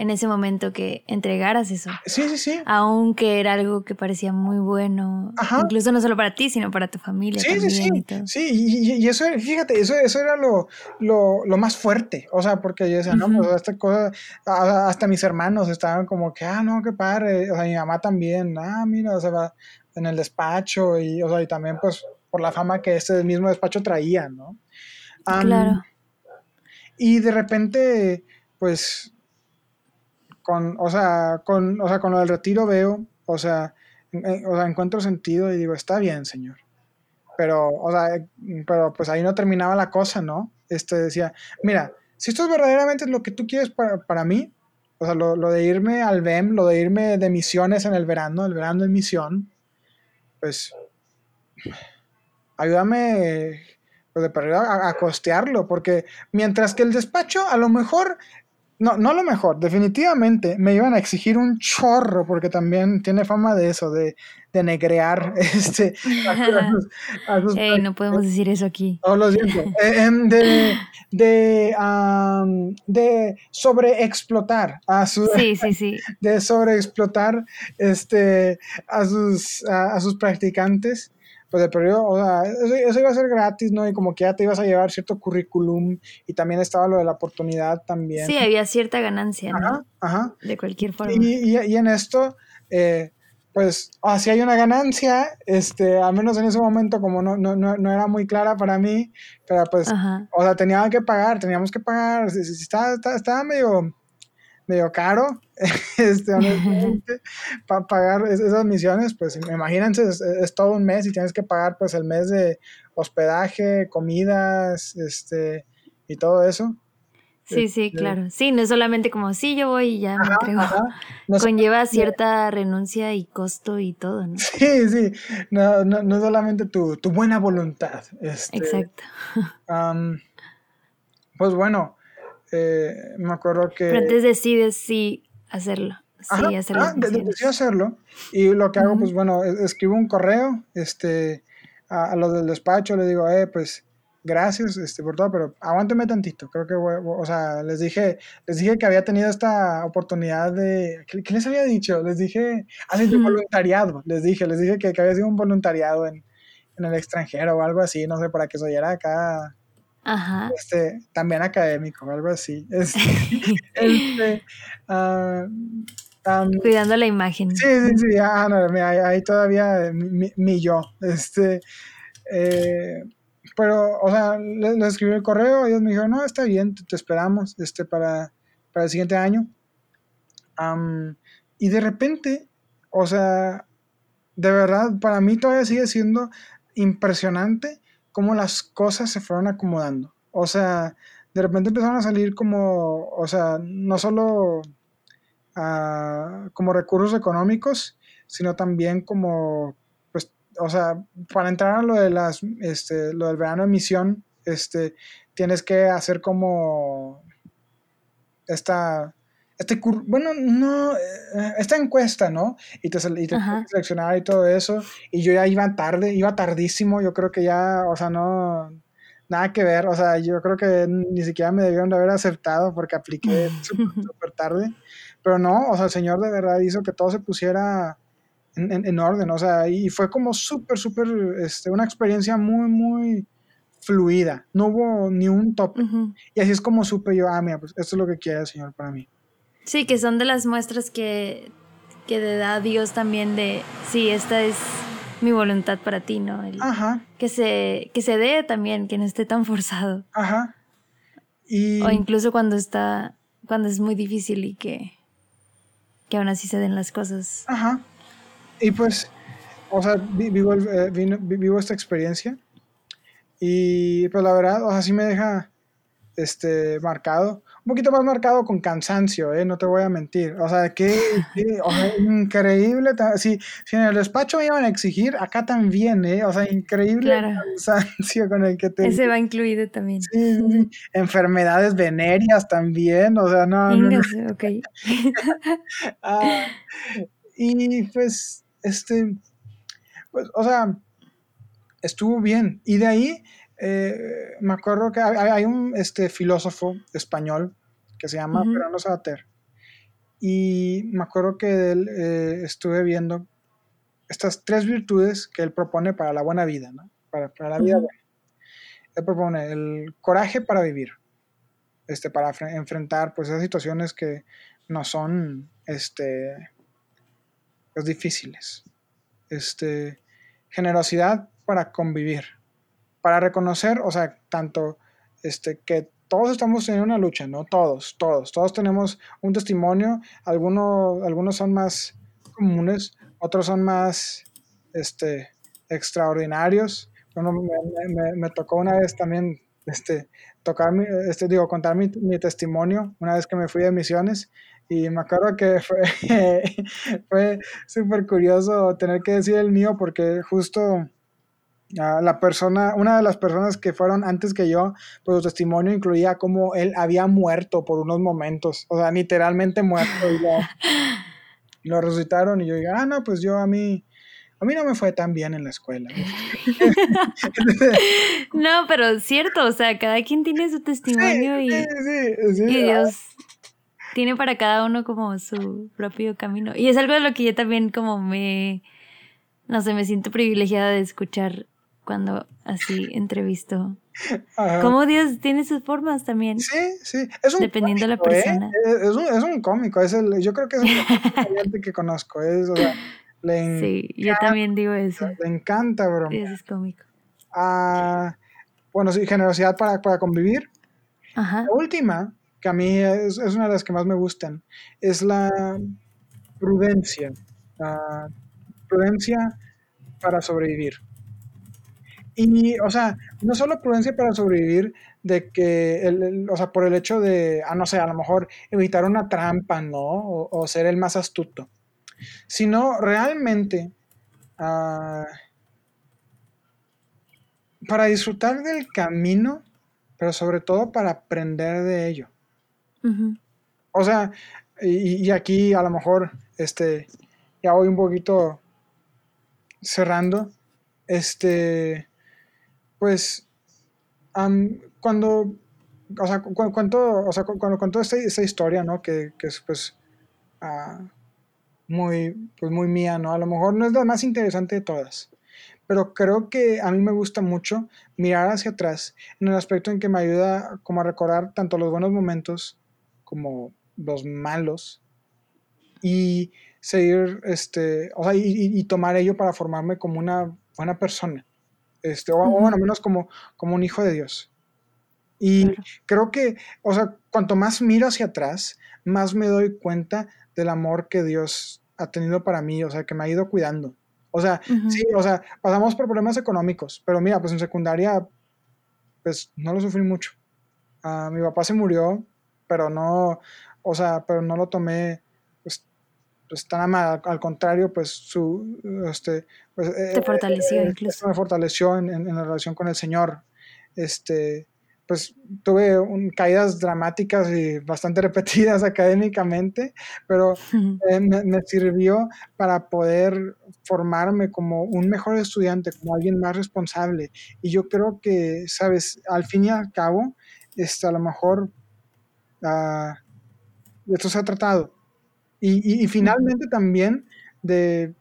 en ese momento que entregaras eso. Sí, sí, sí. Aunque era algo que parecía muy bueno, incluso no solo para ti, sino para tu familia. Sí, sí, sí. Sí, y, eso, fíjate, eso, eso era lo, lo, más fuerte. O sea, porque yo decía, no, pues esta cosa, hasta mis hermanos estaban como que, ah, no, qué padre. O sea, mi mamá también, ah, mira, o sea, va en el despacho y, o sea, y también pues por la fama que ese mismo despacho traía, ¿no? claro. Y de repente, pues con, o sea, con, o sea, con el retiro veo, o sea, o sea, encuentro sentido y digo, está bien, Señor. Pero, o sea, pero pues ahí no terminaba la cosa, ¿no? Este decía, mira, si esto es verdaderamente lo que tú quieres para, para mí, o sea, lo, lo, de irme al BEM, lo de irme de misiones en el verano, el verano en misión, pues ayúdame pues, de a, a, costearlo, porque mientras que el despacho a lo mejor no, no lo mejor, definitivamente me iban a exigir un chorro, porque también tiene fama de eso, de, de negrear este, a, no podemos decir eso aquí. Oh, lo siento. Eh, em, de, de, de sobreexplotar a sus sí, sí, sí. de sobreexplotar este, a, sus, a sus practicantes pues el periodo, o sea, eso, iba a ser gratis, ¿no? Y como que ya te ibas a llevar cierto currículum y también estaba lo de la oportunidad también. Sí, había cierta ganancia, ¿no? Ajá, ajá. De cualquier forma. Y, y, en esto, eh, pues, así hay una ganancia, este, al menos en ese momento como no, no, no, era muy clara para mí, pero pues, o sea, tenía que pagar, teníamos que pagar, estaba, estaba medio medio caro, este, para pagar esas misiones, pues imagínense, es, todo un mes y tienes que pagar pues el mes de hospedaje, comidas, este, y todo eso. Sí, sí, este, claro. Sí, no es solamente como, sí, yo voy y ya me entrego. Conlleva cierta renuncia y costo y todo, ¿no? Sí, sí. No, no, no solamente tu, tu, buena voluntad. Este, Exacto. pues bueno, eh, me acuerdo que... Pero antes decides sí hacerlo. Sí, hacerlo. Ah, decidí hacerlo. Y lo que hago, pues bueno, escribo un correo este, a, los del despacho, le digo, eh, pues gracias este, por todo, pero aguánteme tantito. Creo que, o sea, les dije, les dije que había tenido esta oportunidad de, ¿qué, les había dicho? Les dije, así ah, voluntariado, les dije, les dije que, que había sido un voluntariado en, en, el extranjero o algo así, no sé, para que se oyera acá Ajá. Este, también académico, algo así. Este, este, ah, Cuidando la imagen. Sí, sí, sí, ah, ahí, todavía mi, yo. Este, eh, pero, o sea, le, escribí el correo, ellos me dijeron, no, está bien, te, esperamos este, para, para, el siguiente año. y de repente, o sea, de verdad, para mí todavía sigue siendo impresionante cómo las cosas se fueron acomodando. O sea, de repente empezaron a salir como, o sea, no solo ah, como recursos económicos, sino también como, pues, o sea, para entrar a lo de las, este, lo del verano de misión, este, tienes que hacer como esta, este bueno, no, eh, esta encuesta, ¿no? Y te, y te seleccionar y todo eso. Y yo ya iba tarde, iba tardísimo, yo creo que ya, o sea, no, nada que ver, o sea, yo creo que ni siquiera me debieron de haber aceptado porque apliqué súper tarde. Pero no, o sea, el Señor de verdad hizo que todo se pusiera en, orden, o sea, y fue como súper, súper, este, una experiencia muy, muy fluida, no hubo ni un tope. Y así es como supe yo, ah, mira, pues esto es lo que quiere el Señor para mí. Sí, que son de las muestras que, que da Dios también de, sí, esta es mi voluntad para ti, ¿no? Ajá. Que se, que se dé también, que no esté tan forzado. Ajá. Y... O incluso cuando está, cuando es muy difícil y que, que aún así se den las cosas. Ajá. Y pues, o sea, vivo, eh, vivo esta experiencia y pues la verdad, o sea, sí me deja este, marcado, poquito más marcado con cansancio, ¿eh? no te voy a mentir. O sea, qué, increíble. Si, si, en el despacho me iban a exigir, acá también, ¿eh? O sea, increíble cansancio con el que te... Ese va incluido también. Sí, Enfermedades venéreas también, o sea, no... no, ok. Ah, y pues, este, pues, o sea, estuvo bien. Y de ahí eh, me acuerdo que hay, un este, filósofo español que se llama Fernando Sabater. Y me acuerdo que de él eh, estuve viendo estas tres virtudes que él propone para la buena vida, ¿no? Para, la vida buena. Él propone el coraje para vivir, este, para enfrentar pues esas situaciones que no son este, pues, difíciles. Este, generosidad para convivir para reconocer, o sea, tanto este, que todos estamos en una lucha, ¿no? Todos, todos, todos tenemos un testimonio, algunos, algunos son más comunes, otros son más este, extraordinarios. Bueno, me, tocó una vez también este, tocar mi, este, digo, contar mi, mi, testimonio una vez que me fui de misiones y me acuerdo que fue, fue súper curioso tener que decir el mío porque justo la persona, una de las personas que fueron antes que yo, pues su testimonio incluía cómo él había muerto por unos momentos, o sea, literalmente muerto y lo, resucitaron y yo digo, ah, no, pues yo a mí, a mí no me fue tan bien en la escuela. no, pero es cierto, o sea, cada quien tiene su testimonio y, y Dios tiene para cada uno como su propio camino. Y es algo de lo que yo también como me, no sé, me siento privilegiada de escuchar cuando así entrevisto. Cómo Dios tiene sus formas también. Sí, sí. Es un Dependiendo de la ¿eh? persona. Es, un, es, un, cómico. Es el, yo creo que es el que conozco. Es, o sea, le sí, yo también digo eso. Le encanta, bro. Sí, es cómico. Ah, bueno, sí, generosidad para, para convivir. Ajá. La última, que a mí es, es, una de las que más me gustan, es la prudencia. La prudencia para sobrevivir. Y, o sea, no solo prudencia para sobrevivir, de que, el, o sea, por el hecho de, ah, no sé, a lo mejor evitar una trampa, ¿no? O, ser el más astuto, sino realmente ah, para disfrutar del camino, pero sobre todo para aprender de ello. O sea, y, y, aquí a lo mejor, este, ya voy un poquito cerrando, este, pues cuando, o sea, cuando, o sea, cuando contó esta, historia, ¿no? Que, es pues ah, muy, pues muy mía, ¿no? A lo mejor no es la más interesante de todas, pero creo que a mí me gusta mucho mirar hacia atrás en el aspecto en que me ayuda como a recordar tanto los buenos momentos como los malos y seguir, este, o sea, y tomar ello para formarme como una buena persona este, o, bueno, menos como, como un hijo de Dios. Y creo que, o sea, cuanto más miro hacia atrás, más me doy cuenta del amor que Dios ha tenido para mí, o sea, que me ha ido cuidando. O sea, sí, o sea, pasamos por problemas económicos, pero mira, pues en secundaria, pues no lo sufrí mucho. Uh, mi papá se murió, pero no, o sea, pero no lo tomé pues, tan amada, al contrario, pues su, este, pues, te fortaleció incluso. Me fortaleció en, en, la relación con el Señor. Este, pues tuve caídas dramáticas y bastante repetidas académicamente, pero eh, me, sirvió para poder formarme como un mejor estudiante, como alguien más responsable. Y yo creo que, sabes, al fin y al cabo, este, a lo mejor uh, de esto se ha tratado. Y finalmente también de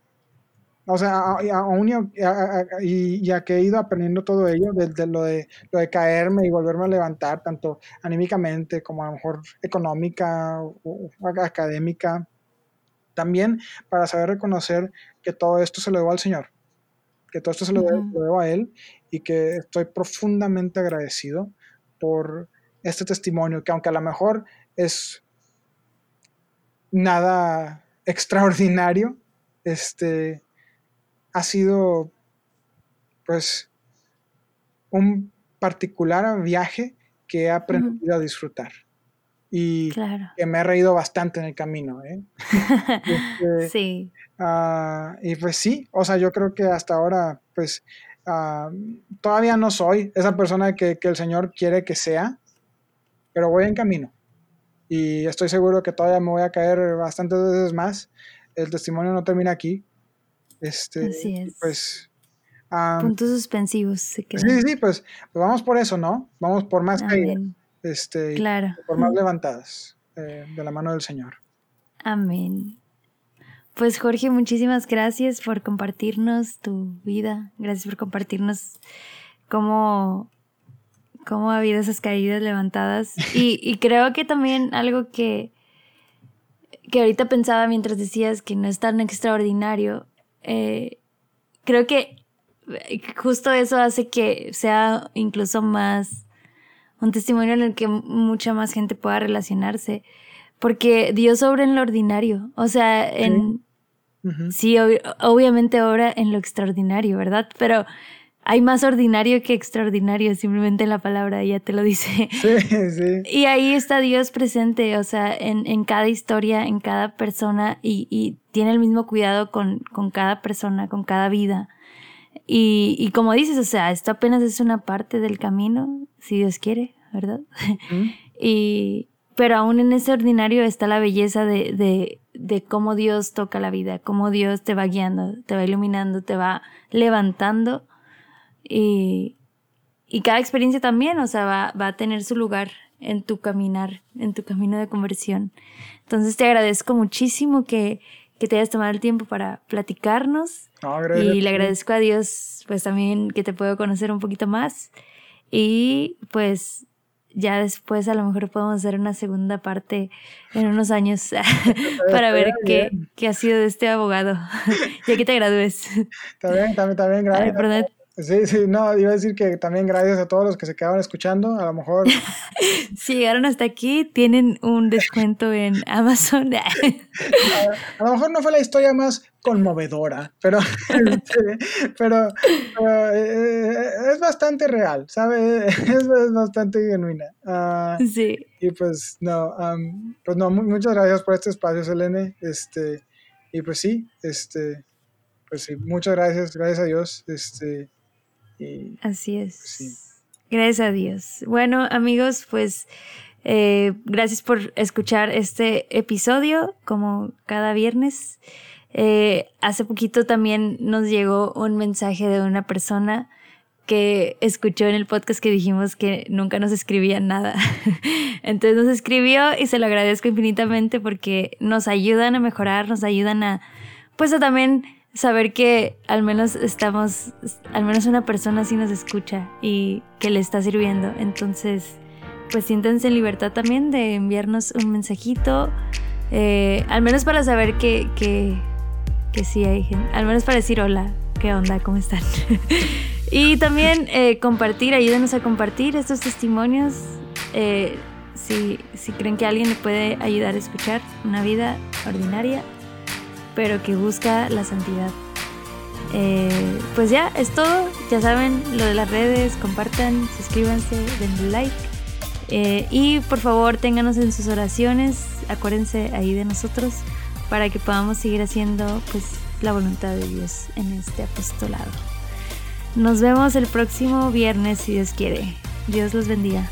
o sea, aún y, ya que he ido aprendiendo todo ello, desde lo de, lo de caerme y volverme a levantar, tanto anímicamente como a lo mejor económica o, académica, también para saber reconocer que todo esto se lo debo al Señor, que todo esto se lo, debo, a Él y que estoy profundamente agradecido por este testimonio, que aunque a lo mejor es nada extraordinario, este, ha sido pues un particular viaje que he aprendido a disfrutar y que me he reído bastante en el camino. ¿eh? Este, sí. Ah, y pues sí, o sea, yo creo que hasta ahora, pues ah, todavía no soy esa persona que, que, el Señor quiere que sea, pero voy en camino. Y estoy seguro que todavía me voy a caer bastantes veces más. El testimonio no termina aquí. Este, Así es. Pues. Puntos suspensivos se quedan. Sí, sí, pues, pues, vamos por eso, ¿no? Vamos por más caídas. Este, claro. Por más levantadas eh, de la mano del Señor. Amén. Pues Jorge, muchísimas gracias por compartirnos tu vida. Gracias por compartirnos cómo, cómo ha habido esas caídas levantadas. Y, y creo que también algo que, que ahorita pensaba mientras decías que no es tan extraordinario eh, creo que justo eso hace que sea incluso más un testimonio en el que mucha más gente pueda relacionarse. Porque Dios obra en lo ordinario. O sea, en. Sí, obviamente obra en lo extraordinario, ¿verdad? Pero hay más ordinario que extraordinario, simplemente la palabra ya te lo dice. Sí, sí. Y ahí está Dios presente, o sea, en, en cada historia, en cada persona, y, y tiene el mismo cuidado con, con, cada persona, con cada vida. Y, y, como dices, o sea, esto apenas es una parte del camino, si Dios quiere, ¿verdad? y, pero aún en ese ordinario está la belleza de, de, de cómo Dios toca la vida, cómo Dios te va guiando, te va iluminando, te va levantando y, y cada experiencia también, o sea, va, va, a tener su lugar en tu caminar, en tu camino de conversión. Entonces te agradezco muchísimo que, que te hayas tomado el tiempo para platicarnos. y le agradezco a Dios, pues también que te puedo conocer un poquito más. Y pues ya después a lo mejor podemos hacer una segunda parte en unos años para ver qué, qué, ha sido de este abogado, ya que te gradúes. Está bien, también, también, gracias. Sí, sí, no, iba a decir que también gracias a todos los que se quedaban escuchando, a lo mejor... si llegaron hasta aquí, tienen un descuento en Amazon. a, lo mejor no fue la historia más conmovedora, pero, este, pero, eh, es bastante real, ¿sabes? Es, bastante genuina. Ah, sí. Y pues no, pues no, muchas gracias por este espacio, Selene. Este, y pues sí, este, pues sí, muchas gracias, gracias a Dios. Este, Así es. Gracias a Dios. Bueno, amigos, pues eh, gracias por escuchar este episodio, como cada viernes. Eh, hace poquito también nos llegó un mensaje de una persona que escuchó en el podcast que dijimos que nunca nos escribía nada. Entonces nos escribió y se lo agradezco infinitamente porque nos ayudan a mejorar, nos ayudan a, pues a también saber que al menos estamos, al menos una persona sí nos escucha y que le está sirviendo. Entonces, pues siéntense en libertad también de enviarnos un mensajito, eh, al menos para saber que, que, que sí hay gente, al menos para decir hola, qué onda, cómo están. y también eh, compartir, ayúdenos a compartir estos testimonios. Eh, si, si creen que alguien le puede ayudar a escuchar una vida ordinaria, pero que busca la santidad. Eh, pues ya, es todo. Ya saben lo de las redes, compartan, suscríbanse, denle like. Eh, y por favor, ténganos en sus oraciones. Acuérdense ahí de nosotros para que podamos seguir haciendo pues la voluntad de Dios en este apostolado. Nos vemos el próximo viernes si Dios quiere. Dios los bendiga.